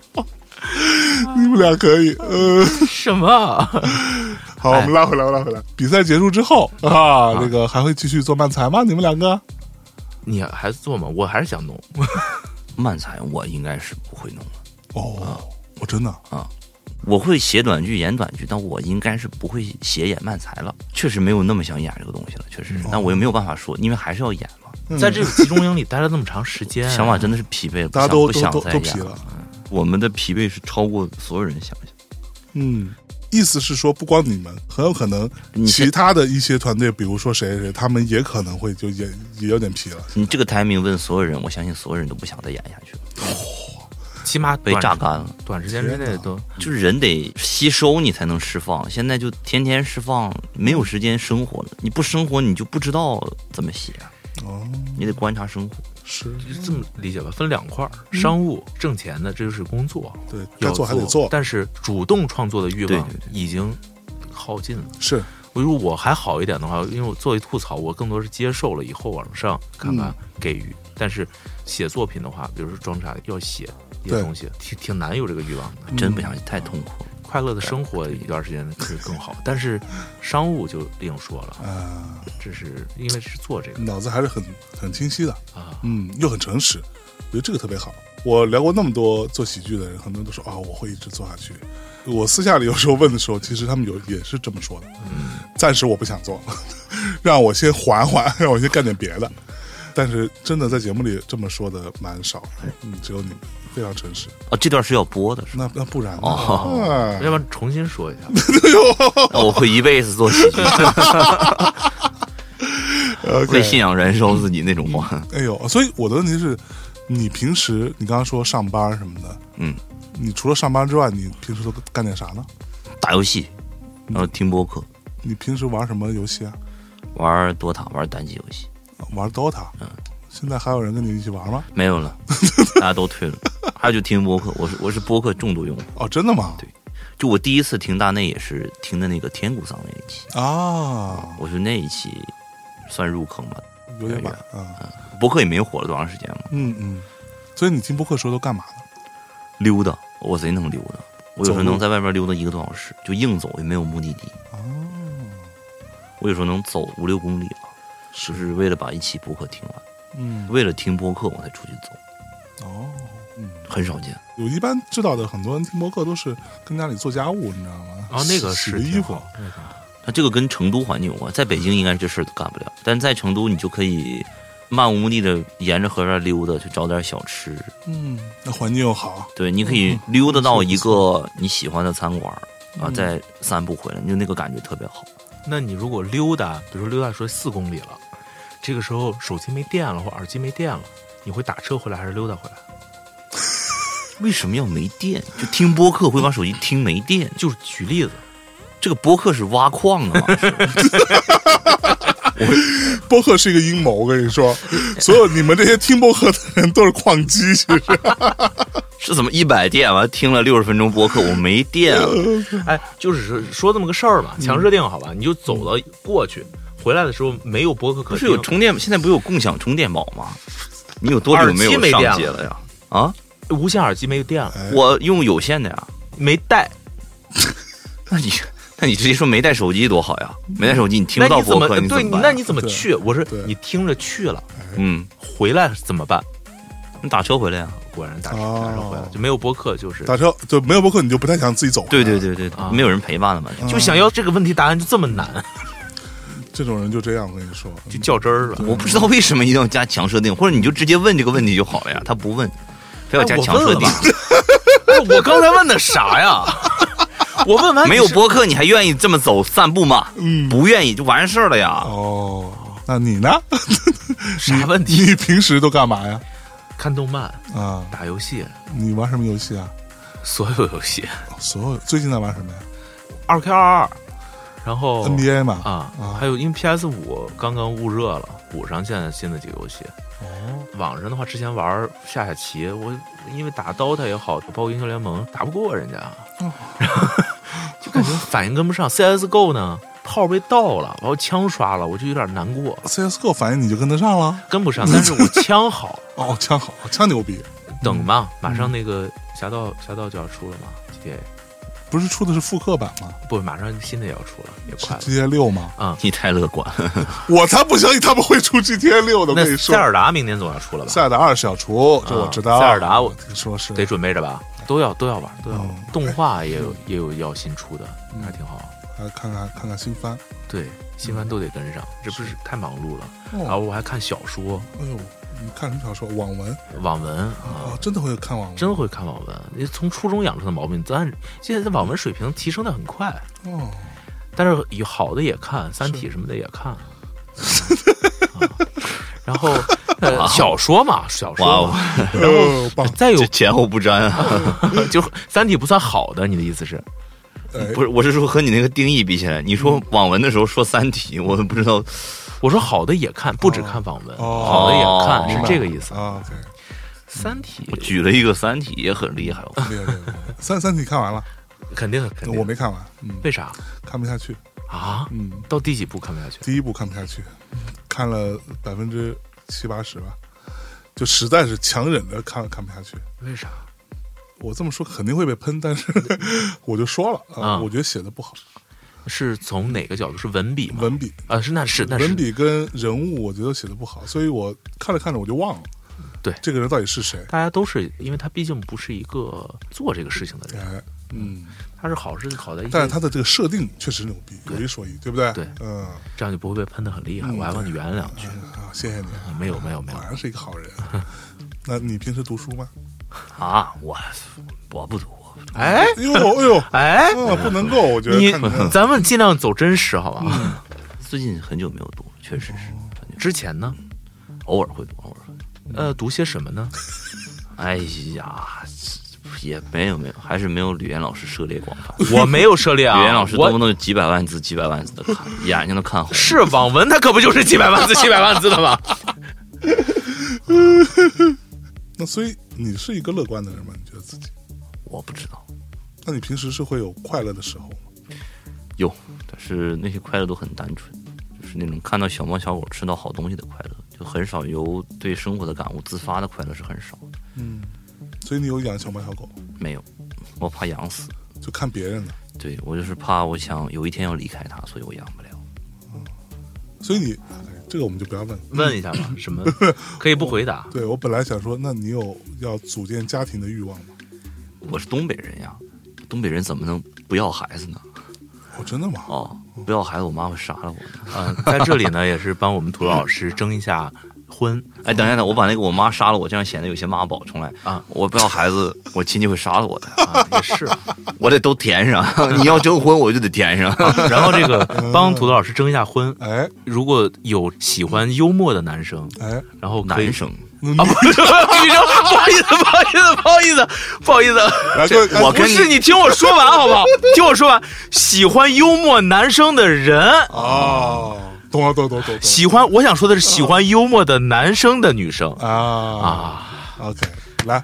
[SPEAKER 4] 你们俩可以，呃，
[SPEAKER 5] 什么？
[SPEAKER 4] 好，我们拉回来，拉回来。比赛结束之后啊，那个还会继续做漫才吗？你们两个？
[SPEAKER 5] 你还做吗？我还是想弄。
[SPEAKER 3] 漫才我应该是不会弄了，
[SPEAKER 4] 哦，我真的啊
[SPEAKER 3] 我会写短剧、演短剧，但我应该是不会写演漫才了。确实没有那么想演这个东西了，确实是，但我又没有办法说，因为还是要演嘛。
[SPEAKER 4] 嗯
[SPEAKER 5] 在这个集中营里待了那么长时间，
[SPEAKER 3] 想法真的是疲惫了，不
[SPEAKER 4] 大家都
[SPEAKER 3] 想不想再演
[SPEAKER 4] 都疲了。
[SPEAKER 3] 我们的疲惫是超过所有人想象。
[SPEAKER 4] 嗯，意思是说，不光你们，很有可能
[SPEAKER 3] 你
[SPEAKER 4] 其他的一些团队，比如说谁谁谁，他们也可能会就也也有点疲了。
[SPEAKER 3] 你这个 timing 问所有人，我相信所有人都不想再演下去了，
[SPEAKER 5] 起码
[SPEAKER 3] 被榨干了。
[SPEAKER 5] 短时间之内都
[SPEAKER 3] 就是人得吸收，你才能释放。现在就天天释放，没有时间生活了。你不生活，你就不知道怎么写。
[SPEAKER 4] 哦，
[SPEAKER 3] 你得观察生活。
[SPEAKER 4] 是。
[SPEAKER 5] 就这么理解吧，分两块儿，商务挣钱的这就是工作，
[SPEAKER 4] 对，该
[SPEAKER 5] 要
[SPEAKER 4] 做还得做，
[SPEAKER 5] 但是主动创作的欲望已经耗尽了。
[SPEAKER 4] 是。
[SPEAKER 5] 如果我还好一点的话，因为我作为吐槽，我更多是接受了以后往上看看给予。但是写作品的话，比如说装傻要写一些东西，挺挺难有这个欲望的。
[SPEAKER 3] 真不想太痛苦。了。
[SPEAKER 5] 快乐的生活一段时间是更好，但是商务就另说了，
[SPEAKER 4] 啊，
[SPEAKER 5] 这是因为是做这个
[SPEAKER 4] 脑子还是很很清晰的，
[SPEAKER 5] 啊，
[SPEAKER 4] 嗯，又很诚实，我觉得这个特别好。我聊过那么多做喜剧的人，很多人都说啊，我会一直做下去。我私下里有时候问的时候，其实他们有也是这么说的。嗯暂时我不想做，让我先缓缓，让我先干点别的。但是真的在节目里这么说的蛮少，嗯，只有你们非常诚实。
[SPEAKER 3] 哦，这段是要播的，是吧？
[SPEAKER 4] 那那不然呢？
[SPEAKER 3] 哦
[SPEAKER 4] 哎
[SPEAKER 5] 要不然重新说一下。
[SPEAKER 3] 那我会一辈子做喜剧，
[SPEAKER 4] OK
[SPEAKER 3] 会信仰燃烧自己那种话。
[SPEAKER 4] 哎呦，所以我的问题是，你平时你刚刚说上班什么的，
[SPEAKER 3] 嗯，
[SPEAKER 4] 你除了上班之外，你平时都干点啥呢？
[SPEAKER 3] 打游戏，然后听播客，
[SPEAKER 4] 你平时玩什么游戏啊？
[SPEAKER 3] 玩 DOTA，玩单机游戏。
[SPEAKER 4] 玩 DOTA。嗯。现在还有人跟你一起玩吗？
[SPEAKER 3] 没有了，大家都退了。还有就听播客，我是我是播客重度用户。
[SPEAKER 4] 哦，真的吗？
[SPEAKER 3] 对，就我第一次听大内也是听的那个天谷桑那一期
[SPEAKER 4] 啊，
[SPEAKER 3] 我说那一期算入坑吧，
[SPEAKER 4] 有点晚啊。
[SPEAKER 3] 播客也没火了多长时间嘛。
[SPEAKER 4] 嗯嗯。所以你听播客的时候都干嘛呢？
[SPEAKER 3] 溜达，我贼能溜达。我有时候能在外边溜达一个多小时，就硬走，也没有目的地。
[SPEAKER 4] 哦。
[SPEAKER 3] 我有时候能走五六公里吧，是为了把一期播客听完。
[SPEAKER 4] 嗯，
[SPEAKER 3] 为了听播客我才出去走。
[SPEAKER 4] 哦，嗯，
[SPEAKER 3] 很少见。
[SPEAKER 4] 我一般知道的很多人听播客都是跟家里做家务，你知道吗？
[SPEAKER 5] 啊，那个
[SPEAKER 4] 洗衣服。
[SPEAKER 3] 那这个跟成都环境有关，在北京应该这事儿都干不了，但在成都你就可以漫无目的的沿着河边溜达，去找点小吃。
[SPEAKER 4] 嗯，那环境又好。
[SPEAKER 3] 对，你可以溜达到一个你喜欢的餐馆啊，再散步回来，就那个感觉特别好。
[SPEAKER 5] 那你如果溜达，比如说溜达说四公里了。这个时候手机没电了或耳机没电了，你会打车回来还是溜达回来？
[SPEAKER 3] 为什么要没电？就听播客会把手机听没电？
[SPEAKER 5] 就是举例子，
[SPEAKER 3] 这个播客是挖矿的吗？
[SPEAKER 4] 我播客是一个阴谋，我跟你说，所有你们这些听播客的人都是矿机，其实
[SPEAKER 3] 是怎么一百电完听了六十分钟播客，我没电了。
[SPEAKER 5] 哎，就是说说这么个事儿嘛，强设定好吧，你就走到过去。回来的时候没有博客可
[SPEAKER 3] 不是有充电？现在不有共享充电宝吗？你有多久没有上街了呀？啊，
[SPEAKER 5] 无线耳机没有电了，
[SPEAKER 3] 我用有线的呀，
[SPEAKER 5] 没带。
[SPEAKER 3] 那你那你直接说没带手机多好呀？没带手机你听不到博客，
[SPEAKER 5] 你对，那你怎么去？我说你听着去了，
[SPEAKER 3] 嗯，
[SPEAKER 5] 回来怎么办？
[SPEAKER 3] 你打车回来呀？
[SPEAKER 5] 果然打车打车回来就没有博客，就是
[SPEAKER 4] 打车就没有博客，你就不太想自己走。
[SPEAKER 3] 对对对对，没有人陪伴了嘛，
[SPEAKER 5] 就想要这个问题答案就这么难。
[SPEAKER 4] 这种人就这样，我跟你说，
[SPEAKER 5] 就较真儿了。
[SPEAKER 3] 我不知道为什么一定要加强设定，或者你就直接问这个问题就好了呀。他不问，非要加强设定。
[SPEAKER 5] 我刚才问的啥呀？我问完
[SPEAKER 3] 没有播客，你还愿意这么走散步吗？
[SPEAKER 4] 嗯，
[SPEAKER 3] 不愿意就完事儿了呀。
[SPEAKER 4] 哦，那你呢？
[SPEAKER 5] 啥问题？
[SPEAKER 4] 你平时都干嘛呀？
[SPEAKER 5] 看动漫
[SPEAKER 4] 啊，
[SPEAKER 5] 打游戏。
[SPEAKER 4] 你玩什么游戏啊？
[SPEAKER 5] 所有游戏。
[SPEAKER 4] 所有。最近在玩什么呀？
[SPEAKER 5] 二 K 二二。然后
[SPEAKER 4] NBA 嘛
[SPEAKER 5] 啊，还有因为 PS 五刚刚捂热了，补上现在新的几个游戏。
[SPEAKER 4] 哦，
[SPEAKER 5] 网上的话之前玩下下棋，我因为打 DOTA 也好，包括英雄联盟打不过人家，就感觉反应跟不上。CSGO 呢，炮被盗了，然后枪刷了，我就有点难过。
[SPEAKER 4] CSGO 反应你就跟得上了？
[SPEAKER 5] 跟不上，但是我枪好。
[SPEAKER 4] 哦，枪好，枪牛逼。
[SPEAKER 5] 等吧，马上那个侠盗侠盗就要出了嘛，GTA。
[SPEAKER 4] 不是出的是复刻版吗？
[SPEAKER 5] 不，马上新的也要出了，也快了。
[SPEAKER 4] G T A 六吗？
[SPEAKER 5] 啊，
[SPEAKER 3] 你太乐观，
[SPEAKER 4] 我才不相信他们会出 G T A 六的。我跟你说，
[SPEAKER 5] 塞尔达明年总要出了吧？
[SPEAKER 4] 塞尔达二是要出，这我知道。
[SPEAKER 5] 塞尔达我
[SPEAKER 4] 听说是
[SPEAKER 5] 得准备着吧？都要都要玩，都要。动画也有也有要新出的，还挺好。
[SPEAKER 4] 还看看看看新番，
[SPEAKER 5] 对，新番都得跟上，这不是太忙碌了。然后我还看小说。
[SPEAKER 4] 哎呦。你看什么小说？网文，
[SPEAKER 5] 网文
[SPEAKER 4] 啊，真的会看网文，
[SPEAKER 5] 真会看网文。你从初中养成的毛病，咱现在网文水平提升的很快
[SPEAKER 4] 哦。
[SPEAKER 5] 但是有好的也看，《三体》什么的也看。然后 小说嘛，小说，然后再有
[SPEAKER 3] 前后不沾啊。
[SPEAKER 5] 就《三体》不算好的，你的意思是？
[SPEAKER 3] 不是，我是说和你那个定义比起来，你说网文的时候说《三体》，我不知道。
[SPEAKER 5] 我说好的也看，不止看网文，好的也看，是这个意思
[SPEAKER 4] 啊。
[SPEAKER 5] 三体，
[SPEAKER 3] 我举了一个三体也很厉害。
[SPEAKER 4] 厉害，三三体看完了，
[SPEAKER 5] 肯定肯定。
[SPEAKER 4] 我没看完，嗯
[SPEAKER 5] 为啥？
[SPEAKER 4] 看不下去
[SPEAKER 5] 啊？
[SPEAKER 4] 嗯，
[SPEAKER 5] 到第几部看不下去？
[SPEAKER 4] 第一部看不下去，看了百分之七八十吧，就实在是强忍着看看不下去。
[SPEAKER 5] 为啥？
[SPEAKER 4] 我这么说肯定会被喷，但是 我就说了啊，我觉得写的不好。
[SPEAKER 5] 是从哪个角度？是文笔吗？
[SPEAKER 4] 文笔
[SPEAKER 5] 啊，是那是那是
[SPEAKER 4] 文笔跟人物，我觉得写的不好，所以我看着看着我就忘了。
[SPEAKER 5] 对，
[SPEAKER 4] 这个人到底是谁？
[SPEAKER 5] 大家都是因为他毕竟不是一个做这个事情的
[SPEAKER 4] 人，嗯，
[SPEAKER 5] 他是好是好在，
[SPEAKER 4] 但是他的这个设定确实牛逼，有一说一，对不对？
[SPEAKER 5] 对，
[SPEAKER 4] 嗯，
[SPEAKER 5] 这样就不会被喷的很厉害，我还帮你圆两句
[SPEAKER 4] 啊，谢谢你，
[SPEAKER 5] 没有没有没有，
[SPEAKER 4] 果然是一个好人。那你平时读书吗？
[SPEAKER 3] 啊，我我不读。
[SPEAKER 5] 哎
[SPEAKER 4] 呦哎呦
[SPEAKER 5] 哎，
[SPEAKER 4] 不能够，我觉得
[SPEAKER 5] 你 咱们尽量走真实，好吧？
[SPEAKER 3] 最近很久没有读，确实是。
[SPEAKER 5] 之前呢，
[SPEAKER 3] 偶尔会读，偶尔会。
[SPEAKER 5] 呃，读些什么呢？
[SPEAKER 3] 哎呀，也没有没有，还是没有吕岩老师涉猎广泛。
[SPEAKER 5] 我没有涉猎啊，
[SPEAKER 3] 吕岩老师能不
[SPEAKER 5] 我
[SPEAKER 3] 动就几百万字、几百万字的看，眼睛都看红。
[SPEAKER 5] 是网文，它可不就是几百万字、几百万字的吗？
[SPEAKER 4] 那所以你是一个乐观的人吗？你觉得自己？
[SPEAKER 3] 我不知道
[SPEAKER 4] 那你平时是会有快乐的时候吗？
[SPEAKER 3] 有，但是那些快乐都很单纯，就是那种看到小猫小狗吃到好东西的快乐，就很少有对生活的感悟自发的快乐是很少的。
[SPEAKER 4] 嗯，所以你有养小猫小狗，
[SPEAKER 3] 没有，我怕养死。
[SPEAKER 4] 就看别人的。
[SPEAKER 3] 对我就是怕，我想有一天要离开它，所以我养不了。
[SPEAKER 4] 嗯所以你哎这个我们就不要问。
[SPEAKER 5] 问一下吧，什么 可以不回答？
[SPEAKER 4] 对我本来想说，那你有要组建家庭的欲望吗？
[SPEAKER 3] 我是东北人呀，东北人怎么能不要孩子呢？
[SPEAKER 4] 哦，真的吗？
[SPEAKER 3] 哦，不要孩子，我妈会杀了我的。
[SPEAKER 5] 嗯、在这里呢，也是帮我们涂老师征一下婚。
[SPEAKER 3] 哎，等一下，等我把那个我妈杀了我，这样显得有些妈宝。重来
[SPEAKER 5] 啊！
[SPEAKER 3] 我不要孩子，我亲戚会杀了我的。
[SPEAKER 5] 啊，也是。
[SPEAKER 3] 我得都填上。你要征婚，我就得填上。
[SPEAKER 5] 然后这个帮涂老师征一下婚，
[SPEAKER 4] 哎
[SPEAKER 5] 如果有喜欢幽默的男生，
[SPEAKER 4] 哎，
[SPEAKER 5] 然后
[SPEAKER 3] 男生，
[SPEAKER 5] 啊，不是女生，不好意思，不好意思，不好意思，不好意思，
[SPEAKER 3] 我跟
[SPEAKER 5] 不是你。听我说完好不好？听我说完，喜欢幽默男生的人，
[SPEAKER 4] 哦，懂了，懂懂懂懂
[SPEAKER 5] 喜欢，我想说的是喜欢幽默的男生的女生。
[SPEAKER 4] 啊
[SPEAKER 5] 啊
[SPEAKER 4] ，OK，来，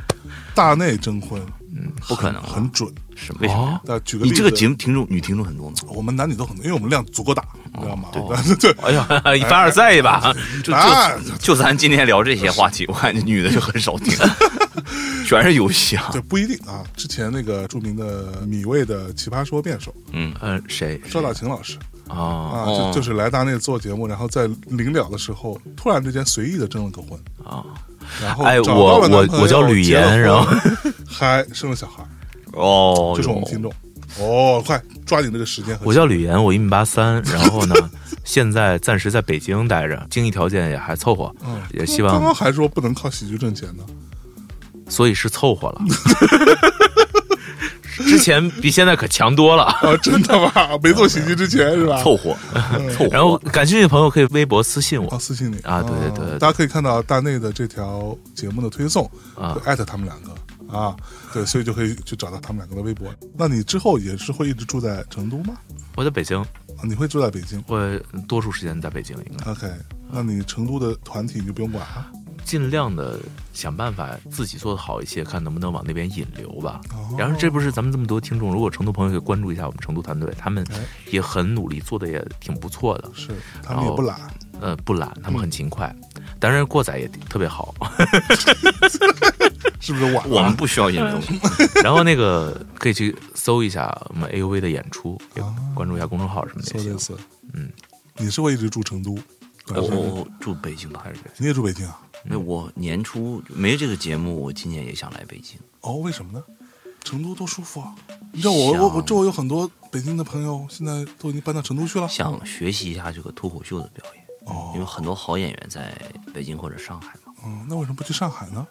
[SPEAKER 4] 大内征婚。
[SPEAKER 3] 嗯不可能啊，
[SPEAKER 4] 很准。
[SPEAKER 3] 是为什么呀？
[SPEAKER 4] 那举个例子，
[SPEAKER 3] 你这个节目听众女听众很多吗？
[SPEAKER 4] 我们男女都很多，因为我们量足够大，知道吗？
[SPEAKER 3] 对
[SPEAKER 4] 对，
[SPEAKER 5] 哎呀，一凡尔赛一把，
[SPEAKER 3] 就
[SPEAKER 4] 啊
[SPEAKER 3] 就就咱今天聊这些话题，我感觉女的就很少听，全是游戏啊。
[SPEAKER 4] 对，不一定啊。之前那个著名的米味的奇葩说辩手
[SPEAKER 3] 嗯，
[SPEAKER 5] 嗯，谁
[SPEAKER 4] 赵大琴老师
[SPEAKER 5] 啊？
[SPEAKER 4] 啊，
[SPEAKER 3] 哦
[SPEAKER 4] 就就是来大内做节目，然后在临了的时候，突然之间随意的征了个婚
[SPEAKER 5] 啊，
[SPEAKER 4] 然后
[SPEAKER 5] 哎我我我叫吕岩然后
[SPEAKER 4] 婚还生了小孩，
[SPEAKER 3] 哦，
[SPEAKER 4] 就是我们听众。哦，快抓紧这个时间
[SPEAKER 5] 我叫吕岩，我一米八三，然后呢，现在暂时在北京待着，经济条件也还凑合，
[SPEAKER 4] 嗯，
[SPEAKER 5] 也希望，
[SPEAKER 4] 刚刚还说不能靠喜剧挣钱呢。
[SPEAKER 5] 所以是凑合了。之前比现在可强多了。
[SPEAKER 4] 啊，真的吗？没做喜剧之前是吧？
[SPEAKER 3] 凑合，凑合。
[SPEAKER 5] 然后感兴趣的朋友可以微博私信我
[SPEAKER 4] 啊，私信你
[SPEAKER 5] 啊对对对对
[SPEAKER 4] 大家可以看到大内的这条节目的推送，
[SPEAKER 5] 啊
[SPEAKER 4] 会艾特他们两个啊，对，所以就可以去找到他们两个的微博。那你之后也是会一直住在成都吗？
[SPEAKER 5] 我在北京，
[SPEAKER 4] 啊你会住在北京
[SPEAKER 5] 我多数时间在北京，应该
[SPEAKER 4] ？OK，那你成都的团体你就不用管了。
[SPEAKER 5] 尽量的想办法自己做的好一些，看能不能往那边引流吧。
[SPEAKER 4] 哦
[SPEAKER 5] 然后这不是咱们这么多听众，如果成都朋友可以关注一下我们成都团队，他们
[SPEAKER 4] 哎
[SPEAKER 5] 也很努力，做的也挺不错的。
[SPEAKER 4] 是，他们也不懒。
[SPEAKER 5] 呃，不懒，他们很勤快，当然过载也特别好。
[SPEAKER 4] 是不是晚？
[SPEAKER 3] 我们不需要引流，
[SPEAKER 5] 然后那个可以去搜一下我们 AUV 的演出，关注一下公众号什么的也行。
[SPEAKER 4] 说的是，
[SPEAKER 5] 嗯，
[SPEAKER 4] 你是会一直住成都？
[SPEAKER 3] 我我我住北京吧，还是？
[SPEAKER 4] 你也住北京啊？
[SPEAKER 3] 那我年初没这个节目，我今年也想来北京。
[SPEAKER 4] 哦，为什么呢？成都多舒服啊！你知道我我我周围有很多北京的朋友，现在都已经搬到成都去了。
[SPEAKER 3] 想学习一下这个脱口秀的表演，
[SPEAKER 4] 哦
[SPEAKER 3] 因为很多好演员在北京或者上海嘛。
[SPEAKER 4] 嗯，那为什么不去上海呢？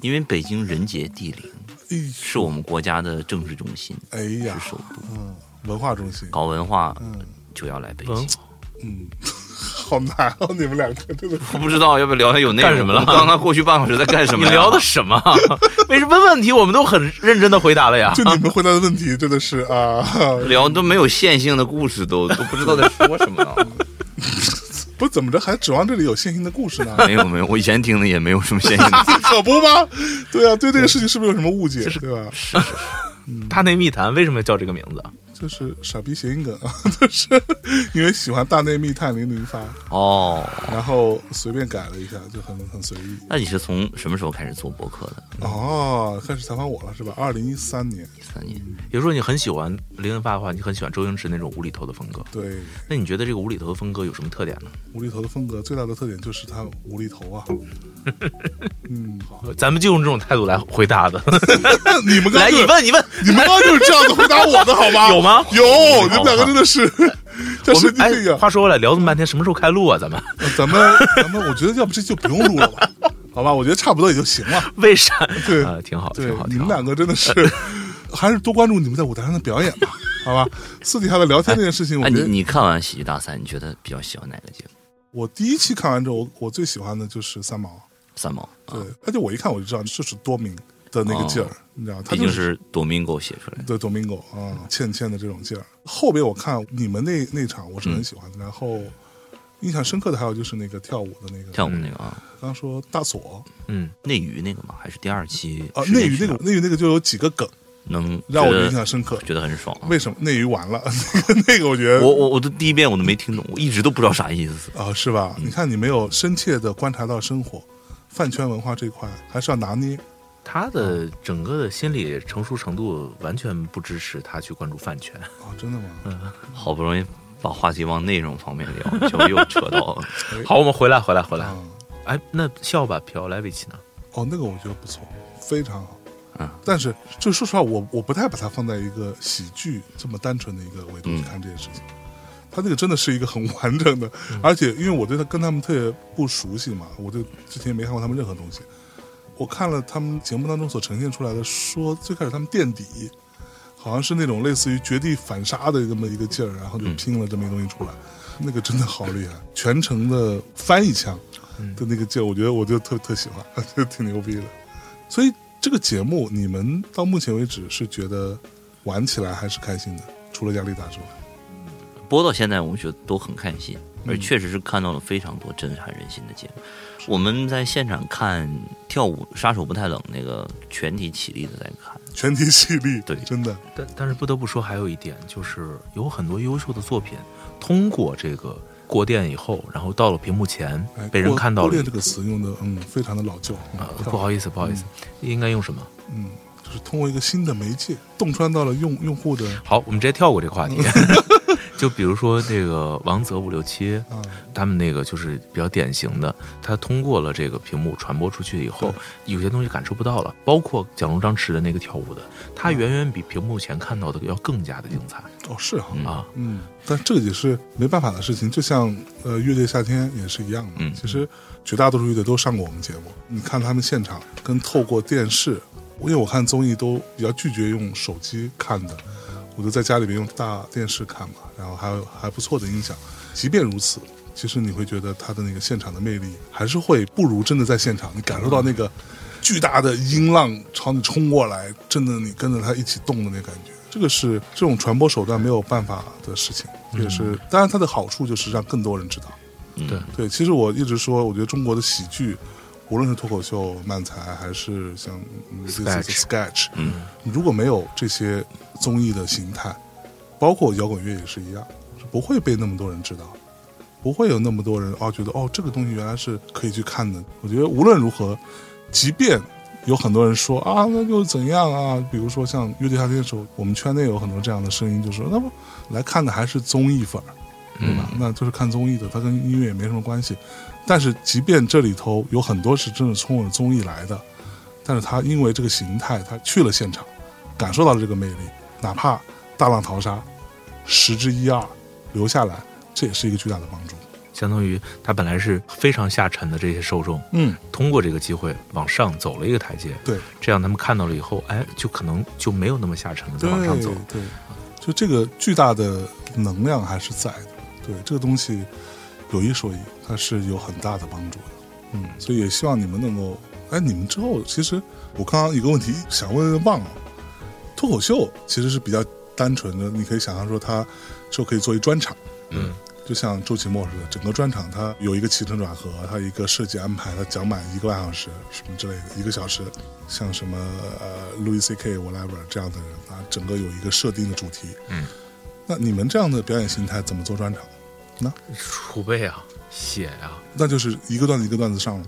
[SPEAKER 3] 因为北京人杰地灵，
[SPEAKER 4] 哎，
[SPEAKER 3] 是我们国家的政治中心，
[SPEAKER 4] 哎呀
[SPEAKER 3] 是，首都，
[SPEAKER 4] 嗯，文化中心，
[SPEAKER 3] 搞文化
[SPEAKER 4] 嗯
[SPEAKER 3] 就要来北京。
[SPEAKER 4] 嗯，好难哦，你们两个真的。
[SPEAKER 3] 我不知道要不要聊下有内容
[SPEAKER 5] 干什么了
[SPEAKER 3] 刚刚过去半小时在干什么？
[SPEAKER 5] 你聊的什么？没事，问问题我们都很认真的回答了呀。
[SPEAKER 4] 就你们回答的问题真的是啊，
[SPEAKER 3] 聊都没有线性的故事，都都不知道在说什么了。
[SPEAKER 4] 不怎么着，还指望这里有线性的故事呢？
[SPEAKER 3] 没有没有，我以前听的也没有什么线性的。
[SPEAKER 4] 可不吗？对啊，对这个事情是不是有什么误解？对吧？
[SPEAKER 3] 是是
[SPEAKER 5] 大内密谈为什么叫这个名字？
[SPEAKER 4] 就是傻逼谐音梗啊，就是因为喜欢大内密探零零发，
[SPEAKER 3] 哦，
[SPEAKER 4] 然后随便改了一下，就很很随意。
[SPEAKER 3] 那你是从什么时候开始做博客的？
[SPEAKER 4] 哦，开始采访我了是吧？二零一三年，
[SPEAKER 3] 三年。
[SPEAKER 5] 比如说你很喜欢零零发的话，你很喜欢周星驰那种无厘头的风格。
[SPEAKER 4] 对，
[SPEAKER 5] 那你觉得这个无厘头的风格有什么特点呢？
[SPEAKER 4] 无厘头的风格最大的特点就是他无厘头啊。嗯，好，
[SPEAKER 5] 咱们就用这种态度来回答的。
[SPEAKER 4] 你们刚
[SPEAKER 5] 来，你问，你问，
[SPEAKER 4] 你们刚刚就是这样子回答我的好吗？
[SPEAKER 5] 有吗
[SPEAKER 4] 有，你们两个真的是 像
[SPEAKER 5] 我们哎
[SPEAKER 4] 神经病一，样。
[SPEAKER 5] 话说回来，聊这么半天，什么时候开录啊？咱们
[SPEAKER 4] 咱们咱们，我觉得要不这就不用录了吧？好吧，我觉得差不多也就行了。
[SPEAKER 5] 为啥？
[SPEAKER 4] 对
[SPEAKER 5] 啊，挺好，挺好，，
[SPEAKER 4] 你们两个真的是，还是多关注你们在舞台上的表演吧，好吧？私底下的聊天这件事情，我
[SPEAKER 3] 哎，
[SPEAKER 4] 觉得
[SPEAKER 3] 你你看完喜剧大赛，你觉得比较喜欢哪个节目？
[SPEAKER 4] 我第一期看完之后，我我最喜欢的就是三毛。
[SPEAKER 3] 三毛啊
[SPEAKER 4] 对，而且我一看我就知道这是多明，的那个劲儿，你知道，他
[SPEAKER 3] 毕竟
[SPEAKER 4] 就是
[SPEAKER 3] 多明狗写出来的。
[SPEAKER 4] 对 Domingo 啊，欠欠的这种劲儿。后边我看你们那那场我是
[SPEAKER 3] 嗯
[SPEAKER 4] 很喜欢的，然后印象深刻的还有就是那个跳舞的那个，
[SPEAKER 3] 跳舞那个啊，
[SPEAKER 4] 刚刚说大锁
[SPEAKER 5] 嗯，
[SPEAKER 3] 内娱那个吗？还是第二期
[SPEAKER 4] 啊，内娱那个内娱那个就有几个梗
[SPEAKER 3] 能
[SPEAKER 4] 让我印象深刻。
[SPEAKER 3] 觉得很爽啊。
[SPEAKER 4] 为什么内娱完了？那个那个我觉得
[SPEAKER 3] 我我我的第一遍我都没听懂，我一直都不知道啥意思。
[SPEAKER 4] 啊，是吧？
[SPEAKER 3] 嗯
[SPEAKER 4] 你看你没有深切的观察到生活，饭圈文化这一块还是要拿捏。
[SPEAKER 5] 他的整个的心理成熟程度完全不支持他去关注饭圈。
[SPEAKER 4] 哦，真的吗？
[SPEAKER 3] 嗯好不容易把话题往内容方面聊，就又扯到了。
[SPEAKER 5] 好，我们回来，回来，回来。
[SPEAKER 4] 嗯，
[SPEAKER 5] 哎，那笑吧朴莱维奇呢？
[SPEAKER 4] 哦，那个我觉得不错，非常好。
[SPEAKER 3] 嗯，
[SPEAKER 4] 但是就说实话，我我不太把它放在一个喜剧这么单纯的一个维度去
[SPEAKER 3] 嗯
[SPEAKER 4] 看这件事情。他那个真的是一个很完整的，而且因为我对他跟他们特别不熟悉嘛，我就之前没看过他们任何东西。我看了他们节目当中所呈现出来的，说最开始他们垫底，好像是那种类似于绝地反杀的这么一个劲儿，然后就拼了这么一个东西出来，那个真的好厉害，全程的翻译腔的那个劲儿，我觉得我就特特喜欢，就挺牛逼的。所以这个节目你们到目前为止是觉得玩起来还是开心的，除了压力大之外，
[SPEAKER 3] 播到现在，我们觉得都很开心，而确实是看到了非常多震撼人心的节目。我们在现场看跳舞，杀手不太冷那个全体起立的在看，
[SPEAKER 4] 全体起立，
[SPEAKER 3] 对
[SPEAKER 4] 真的，
[SPEAKER 5] 但但是不得不说，还有一点就是有很多优秀的作品通过这个过电以后，然后到了屏幕前
[SPEAKER 4] 哎，
[SPEAKER 5] 被人看到了
[SPEAKER 4] 这个词用的嗯非常的老旧
[SPEAKER 5] 啊，不好意思，不好意思，应该用什么？
[SPEAKER 4] 嗯，就是通过一个新的媒介洞穿到了用用户的
[SPEAKER 5] 好，我们直接跳过这个话题。就比如说这个王泽五六七，
[SPEAKER 4] 啊
[SPEAKER 5] 他们那个就是比较典型的，他通过了这个屏幕传播出去以后，有些东西感受不到了。包括蒋龙张弛的那个跳舞的，他远远比屏幕前看到的要更加的精彩
[SPEAKER 4] 哦是哈
[SPEAKER 5] 啊！
[SPEAKER 4] 嗯，但这个也是没办法的事情，就像呃乐队夏天也是一样的。
[SPEAKER 3] 嗯
[SPEAKER 4] 其实绝大多数乐队都上过我们节目，你看他们现场跟透过电视，因为我看综艺都比较拒绝用手机看的，我就在家里面用大电视看嘛，然后还有还不错的音响。即便如此，其实你会觉得他的那个现场的魅力还是会不如真的在现场，你感受到那个巨大的音浪朝你冲过来，真的你跟着他一起动的那感觉。这个是这种传播手段没有办法的事情，也是当然它的好处就是让更多人知道。
[SPEAKER 3] 嗯
[SPEAKER 5] 对
[SPEAKER 4] 对，其实我一直说，我觉得中国的喜剧，无论是脱口秀、漫才，还是像嗯类似的
[SPEAKER 5] Sketch
[SPEAKER 4] sketch，
[SPEAKER 3] 嗯，
[SPEAKER 4] 如果没有这些综艺的形态，包括摇滚乐也是一样，是不会被那么多人知道，不会有那么多人哦觉得哦这个东西原来是可以去看的。我觉得无论如何，即便有很多人说啊那又怎样啊，比如说像乐队夏天的时候，我们圈内有很多这样的声音，就说那不来看的还是综艺粉儿。对吧？那就是看综艺的，它跟音乐也没什么关系。但是，即便这里头有很多是真的冲着综艺来的，但是他因为这个形态，他去了现场，感受到了这个魅力，哪怕大浪淘沙，十之一二留下来，这也是一个巨大的帮助。
[SPEAKER 5] 相当于他本来是非常下沉的这些受众，
[SPEAKER 4] 嗯，
[SPEAKER 5] 通过这个机会往上走了一个台阶，
[SPEAKER 4] 对，
[SPEAKER 5] 这样他们看到了以后，哎，就可能就没有那么下沉了，再往上走。
[SPEAKER 4] 对，就这个巨大的能量还是在的。对，这个东西有一说一，它是有很大的帮助的。嗯，所以也希望你们能够，哎，你们之后其实我刚刚一个问题想问忘了，脱口秀其实是比较单纯的，你可以想象说它就可以做一专场，
[SPEAKER 5] 嗯，
[SPEAKER 4] 就像周奇墨似的，整个专场它有一个起承转合，它一个设计安排，它讲满一个半小时什么之类的，一个小时，像什么呃 Louis C.K. whatever 这样的人啊，整个有一个设定的主题。
[SPEAKER 5] 嗯，
[SPEAKER 4] 那你们这样的表演形态怎么做专场？
[SPEAKER 5] 储备啊，写呀、
[SPEAKER 4] 那就是一个段子一个段子上了。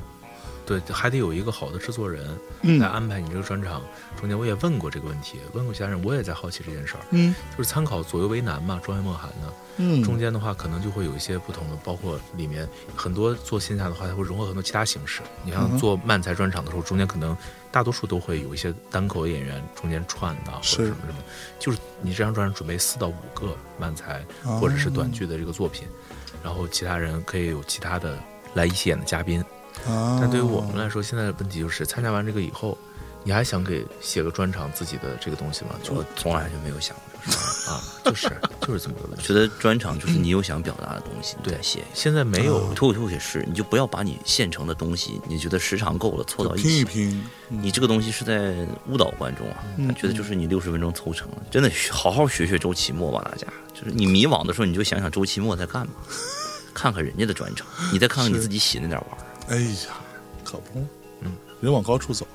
[SPEAKER 5] 对，还得有一个好的制作人
[SPEAKER 4] 嗯。
[SPEAKER 5] 来安排你这个专场。中间我也问过这个问题，问过其他人，我也在好奇这件事儿，
[SPEAKER 4] 嗯。
[SPEAKER 5] 就是参考左右为难嘛，庄园梦涵呢。
[SPEAKER 4] 嗯。
[SPEAKER 5] 中间的话，可能就会有一些不同的，包括里面很多做线下的话，它会融合很多其他形式。你像做漫才专场的时候，中间可能大多数都会有一些单口演员中间串的，或者什么什么，就是你这张专场准备四到五个漫才
[SPEAKER 4] 哦。
[SPEAKER 5] 或者是短剧的这个作品，然后其他人可以有其他的来一起演的嘉宾。
[SPEAKER 4] 啊，
[SPEAKER 5] 但对于我们来说，现在的问题就是参加完这个以后，你还想给写个专场自己的这个东西吗？就
[SPEAKER 3] 我从来就没有想过这个事儿。
[SPEAKER 5] 啊，就是就是这么个问题。
[SPEAKER 3] 觉得专场就是你有想表达的东西，你
[SPEAKER 5] 对
[SPEAKER 3] 再写。
[SPEAKER 5] 现在没有
[SPEAKER 3] 脱口秀也是，你就不要把你现成的东西，你觉得时长够了凑到一起，
[SPEAKER 4] 拼一拼，
[SPEAKER 3] 你这个东西是在误导观众啊！他觉得就是你六十分钟凑成了，真的好好学学周奇墨吧，大家。就是你迷惘的时候，你就想想周奇墨在干嘛，看看人家的专场，你再看看你自己写那点玩意儿。
[SPEAKER 4] 哎呀，可不，嗯，人往高处走，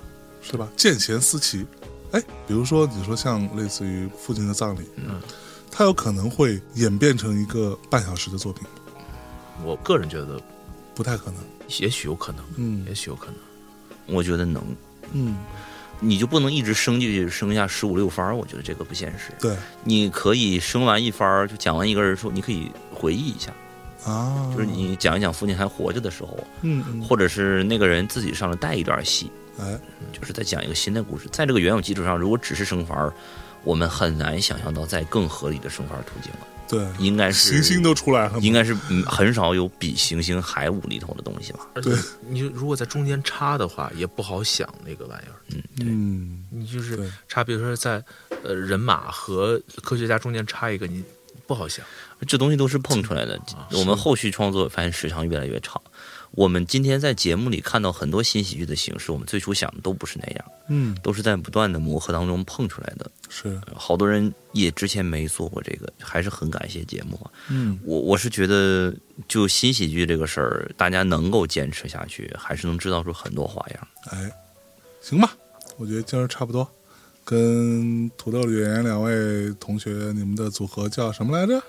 [SPEAKER 4] 是吧？见贤思齐。哎，比如说你说像类似于父亲的葬礼，
[SPEAKER 5] 嗯，
[SPEAKER 4] 它有可能会演变成一个半小时的作品，
[SPEAKER 5] 我个人觉得
[SPEAKER 4] 不太可能。
[SPEAKER 5] 也许有可能，
[SPEAKER 4] 嗯
[SPEAKER 5] 也许有可能。
[SPEAKER 3] 我觉得能，
[SPEAKER 4] 嗯，
[SPEAKER 3] 你就不能一直生进去生下十五六番儿，我觉得这个不现实。
[SPEAKER 4] 对
[SPEAKER 3] 你可以生完一番儿，就讲完一个人说，你可以回忆一下，
[SPEAKER 4] 啊，
[SPEAKER 3] 就是你讲一讲父亲还活着的时候，
[SPEAKER 4] 嗯嗯，
[SPEAKER 3] 或者是那个人自己上来带一段戏，
[SPEAKER 4] 哎，
[SPEAKER 3] 就是在讲一个新的故事。在这个原有基础上，如果只是生番儿，我们很难想象到在更合理的生番儿途径了。
[SPEAKER 4] 对，
[SPEAKER 3] 应该是
[SPEAKER 4] 行星都出来了，
[SPEAKER 3] 应该是嗯很少有比行星还无厘头的东西吧？
[SPEAKER 5] 而且你如果在中间插的话，也不好想那个玩意儿。
[SPEAKER 4] 嗯，对
[SPEAKER 5] 你就是
[SPEAKER 4] 对
[SPEAKER 5] 插，比如说在呃人马和科学家中间插一个，你不好想。
[SPEAKER 3] 这东西都是碰出来的。我们后续创作发现时长越来越长。我们今天在节目里看到很多新喜剧的形式，我们最初想的都不是那样，
[SPEAKER 4] 嗯，
[SPEAKER 3] 都是在不断的磨合当中碰出来的。
[SPEAKER 4] 是，
[SPEAKER 3] 好多人也之前没做过这个，还是很感谢节目啊。
[SPEAKER 4] 嗯，
[SPEAKER 3] 我我是觉得，就新喜剧这个事儿，大家能够坚持下去，还是能制造出很多花样。
[SPEAKER 4] 哎，行吧，我觉得今儿差不多。跟土豆演员两位同学，你们的组合叫什么来着？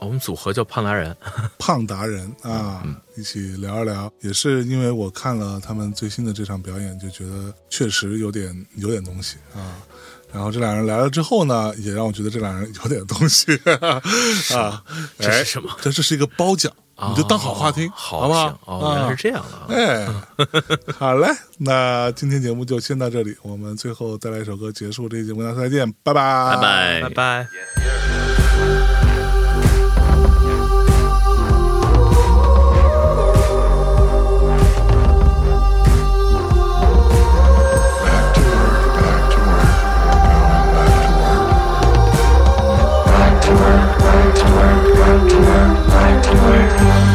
[SPEAKER 5] 我们组合叫胖达人，
[SPEAKER 4] 胖达人啊，一起聊一聊。也是因为我看了他们最新的这场表演，就觉得确实有点有点东西啊。然后这两人来了之后呢，也让我觉得这两人有点东西 啊。
[SPEAKER 5] 这是什么？
[SPEAKER 4] 这这是一个褒奖，你就当好话听，
[SPEAKER 5] 哦好
[SPEAKER 4] 好不好？
[SPEAKER 5] 哦，原来是这样的啊。
[SPEAKER 4] 哎，好嘞，那今天节目就先到这里，我们最后再来一首歌结束这期节目，大家再见，拜拜，
[SPEAKER 3] 拜拜
[SPEAKER 5] 拜拜。
[SPEAKER 6] to work, right to work.